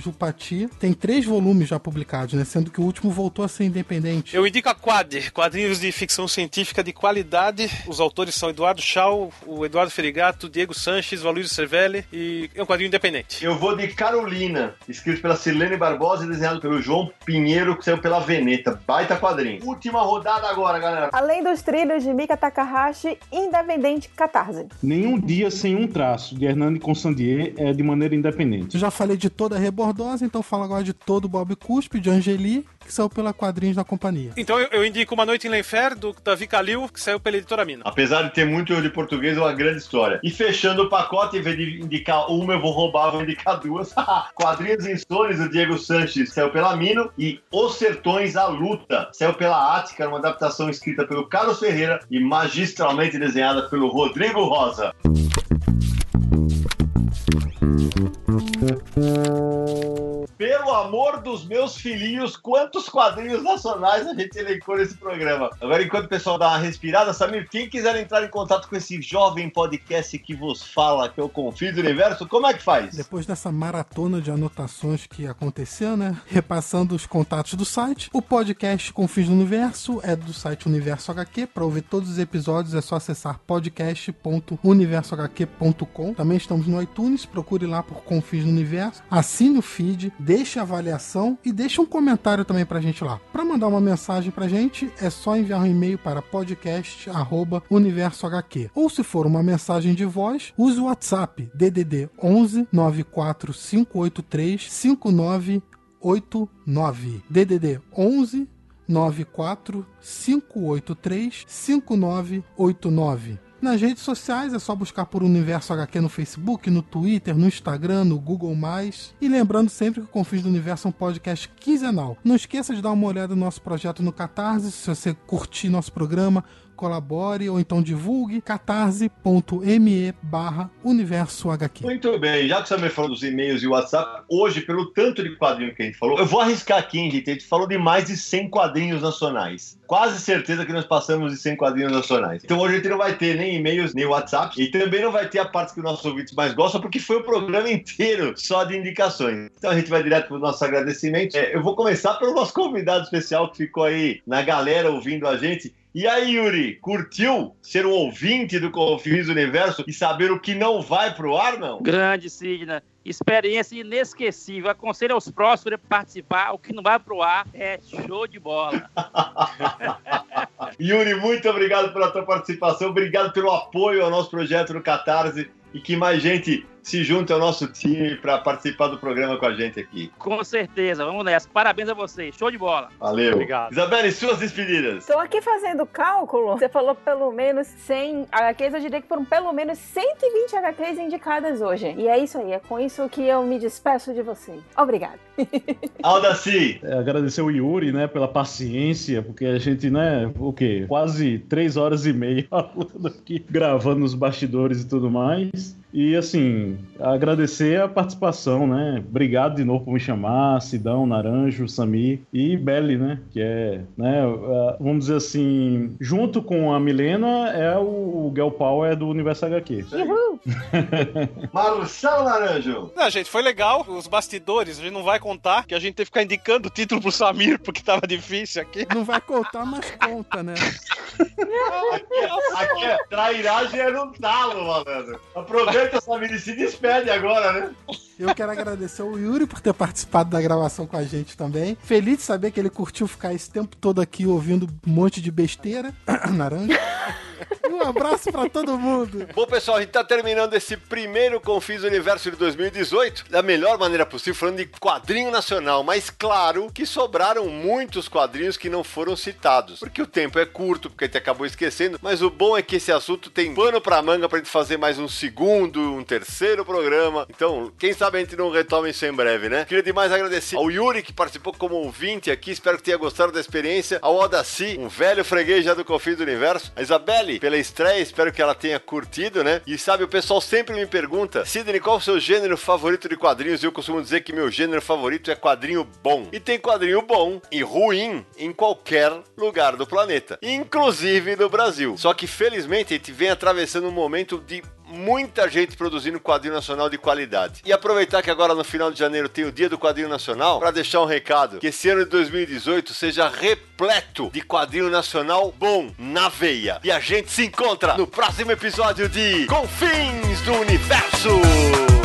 Tem três volumes já publicados, né? Sendo que o último voltou a ser independente. Eu indico a Quad, quadrinhos de ficção científica de qualidade. Os autores são Eduardo Shaw, o Eduardo Ferigato, Diego Sanches, o Aloysio Cervelli e é um quadrinho independente. Eu vou de Carolina, escrito pela Silene Barbosa e desenhado pelo João Pinheiro, que saiu pela Veneta. Baita quadrinho. Última rodada agora, galera. Além dos trilhos de Mika Takahashi, Independente Catarse. Nenhum dia sem um traço, de Hernani Consandier, é de maneira independente. Eu já falei de toda a Rebordosa, então falo agora de todo o Bob Cuspe, de Angeli, que saiu pela Quadrinhos da Companhia. Então eu, eu indico Uma Noite em Lenfer, do Davi Calil, que saiu pela editora Mina. Apesar de ter muito de português, é uma grande história. E fechando o pacote, em vez de indicar uma, eu vou roubar, vou indicar duas. <laughs> Quadrinhos Insones, do Diego Sanches, saiu pela Mino. E Os Sertões à Luta, saiu pela Ática, uma adaptação escrita pelo Carlos Ferreira e magistralmente desenhada pelo Rodrigo Rosa. Pelo amor dos meus filhinhos, quantos quadrinhos nacionais a gente elencou nesse programa. Agora, enquanto o pessoal dá uma respirada, Samir, quem quiser entrar em contato com esse jovem podcast que vos fala, que o Confio do Universo, como é que faz? Depois dessa maratona de anotações que aconteceu, né? Repassando os contatos do site. O podcast Confins do Universo é do site Universo HQ. Para ouvir todos os episódios é só acessar podcast.universohq.com. Também estamos no iTunes, procure lá por Confins do Universo. Assine o feed, deixe a avaliação e deixe um comentário também pra gente lá. Para mandar uma mensagem pra gente, é só enviar um e-mail para podcast@universohq. Ou se for uma mensagem de voz, use o WhatsApp DDD 11 94 583 5989. DDD 11 94 583 5989. Nas redes sociais é só buscar por Universo HQ no Facebook, no Twitter, no Instagram, no Google+. E lembrando sempre que o Confins do Universo é um podcast quinzenal. Não esqueça de dar uma olhada no nosso projeto no Catarse, se você curtir nosso programa, colabore ou então divulgue catarse.me barra universo HQ. Muito bem, já que você me falou dos e-mails e WhatsApp, hoje, pelo tanto de quadrinho que a gente falou, eu vou arriscar aqui, hein, gente? A gente falou de mais de 100 quadrinhos nacionais. Quase certeza que nós passamos de 100 quadrinhos nacionais. Então hoje a gente não vai ter nem e-mails, nem WhatsApp, e também não vai ter a parte que os nossos ouvintes mais gostam, porque foi o programa inteiro só de indicações. Então a gente vai direto para o nosso agradecimento. É, eu vou começar pelo nosso convidado especial que ficou aí na galera ouvindo a gente. E aí, Yuri, curtiu ser um ouvinte do Confins Universo e saber o que não vai pro ar, não? Grande, Sidna. Experiência inesquecível. Aconselho aos próximos a participar. O que não vai pro ar é show de bola. <laughs> Yuri, muito obrigado pela tua participação, obrigado pelo apoio ao nosso projeto no Catarse e que mais gente se junte ao nosso time para participar do programa com a gente aqui. Com certeza, vamos nessa. Parabéns a vocês, show de bola. Valeu. Obrigado. Isabelle, suas despedidas. Estou aqui fazendo cálculo. Você falou pelo menos 100 HQs. Eu diria que foram pelo menos 120 HQs indicadas hoje. E é isso aí. É com isso que eu me despeço de vocês. Obrigada. <laughs> Aldaci. É, agradecer o Yuri, né, pela paciência, porque a gente, né, o quê? Quase três horas e meia <laughs> falando aqui, gravando nos bastidores e tudo mais. E assim, agradecer a participação, né? Obrigado de novo por me chamar, Sidão, Naranjo, Sami e Belly, né? Que é, né? Vamos dizer assim, junto com a Milena, é o, Girl Power do Universo HQ. Uhul! <laughs> Marcelo Naranjo. Não, gente, foi legal. Os bastidores, a gente não vai contar, que a gente teve que ficar indicando o título pro Samir, porque tava difícil aqui. Não vai contar, mas conta, né? <laughs> Aqui é trairagem é no talo, malandro. Aproveita essa menina e se despede agora, né? Eu quero agradecer ao Yuri por ter participado da gravação com a gente também. Feliz de saber que ele curtiu ficar esse tempo todo aqui ouvindo um monte de besteira. <clears throat> Naranja. Um abraço pra todo mundo. Bom, pessoal, a gente tá terminando esse primeiro Confis Universo de 2018 da melhor maneira possível, falando de quadrinho nacional. Mas claro que sobraram muitos quadrinhos que não foram citados. Porque o tempo é curto, porque a gente acabou esquecendo. Mas o bom é que esse assunto tem pano pra manga pra gente fazer mais um segundo, um terceiro programa. Então, quem sabe a gente não retoma isso em breve, né? Queria demais agradecer ao Yuri, que participou como ouvinte aqui. Espero que tenha gostado da experiência. Ao Odaci, um velho freguês já do Confis do Universo. A Isabelle, pela estreia, espero que ela tenha curtido, né? E sabe, o pessoal sempre me pergunta, Sidney, qual o seu gênero favorito de quadrinhos? E eu costumo dizer que meu gênero favorito é quadrinho bom. E tem quadrinho bom e ruim em qualquer lugar do planeta, inclusive no Brasil. Só que felizmente a gente vem atravessando um momento de muita gente produzindo quadrinho nacional de qualidade. E aproveitar que agora no final de janeiro tem o Dia do Quadrinho Nacional para deixar um recado que esse ano de 2018 seja repleto de quadrinho nacional bom na veia. E a gente se encontra no próximo episódio de Confins do Universo.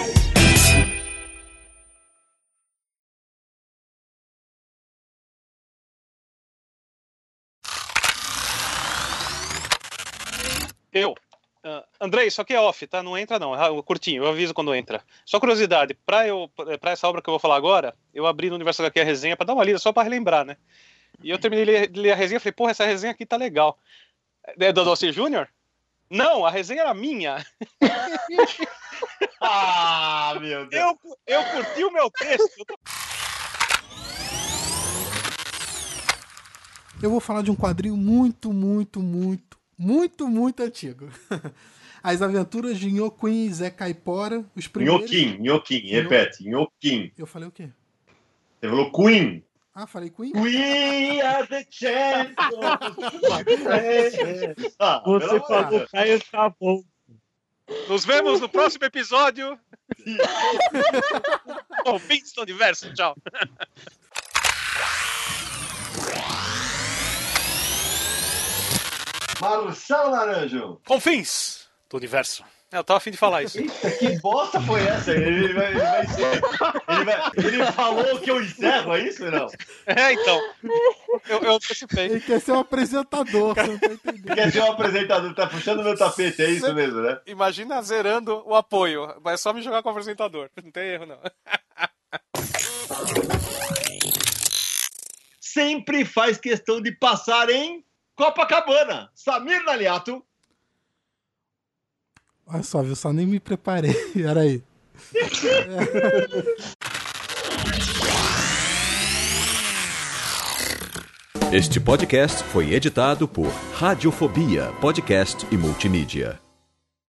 Uh, Andrei, isso aqui é off, tá? Não entra não, é curtinho, eu aviso quando entra. Só curiosidade, pra, eu, pra essa obra que eu vou falar agora, eu abri no Universo HQ a resenha pra dar uma lida, só pra relembrar, né? E eu terminei de ler, a resenha e falei, porra, essa resenha aqui tá legal. É do Doce Júnior? Não, a resenha era minha. <laughs> Ah, meu Deus. Eu, eu curti o meu texto. Eu vou falar de um quadrinho muito, muito, muito, muito, muito antigo. <laughs> As Aventuras de Nhoquim e Zé Caipora, os primeiros... Nhoquim, Nhoquim, repete, Nhoquim. Eu falei o quê? Você falou Queen. Ah, falei Queen? We are the champions. <laughs> Ah, Você falou. Caio tá bom. Nos vemos no próximo episódio. <laughs> Confins do Universo, tchau. Marcelo Naranjo. Confins do Universo. Eu tava afim de falar isso. Eita, que bosta foi essa? Ele vai, ele vai ser. Ele, vai- ele falou que eu encerro, é isso, não? É, então. Eu, eu antecipei. Ele quer ser um apresentador, você não tá entendendo. Quer ser um apresentador, tá puxando meu tapete, é isso mesmo, né? Imagina zerando o apoio. Vai só me jogar com o apresentador. Não tem erro, não. Sempre faz questão de passar em Copacabana. Samir Naliato. Olha só, viu? Só nem me preparei. <laughs> Peraí. Este podcast foi editado por Radiofobia, podcast e multimídia.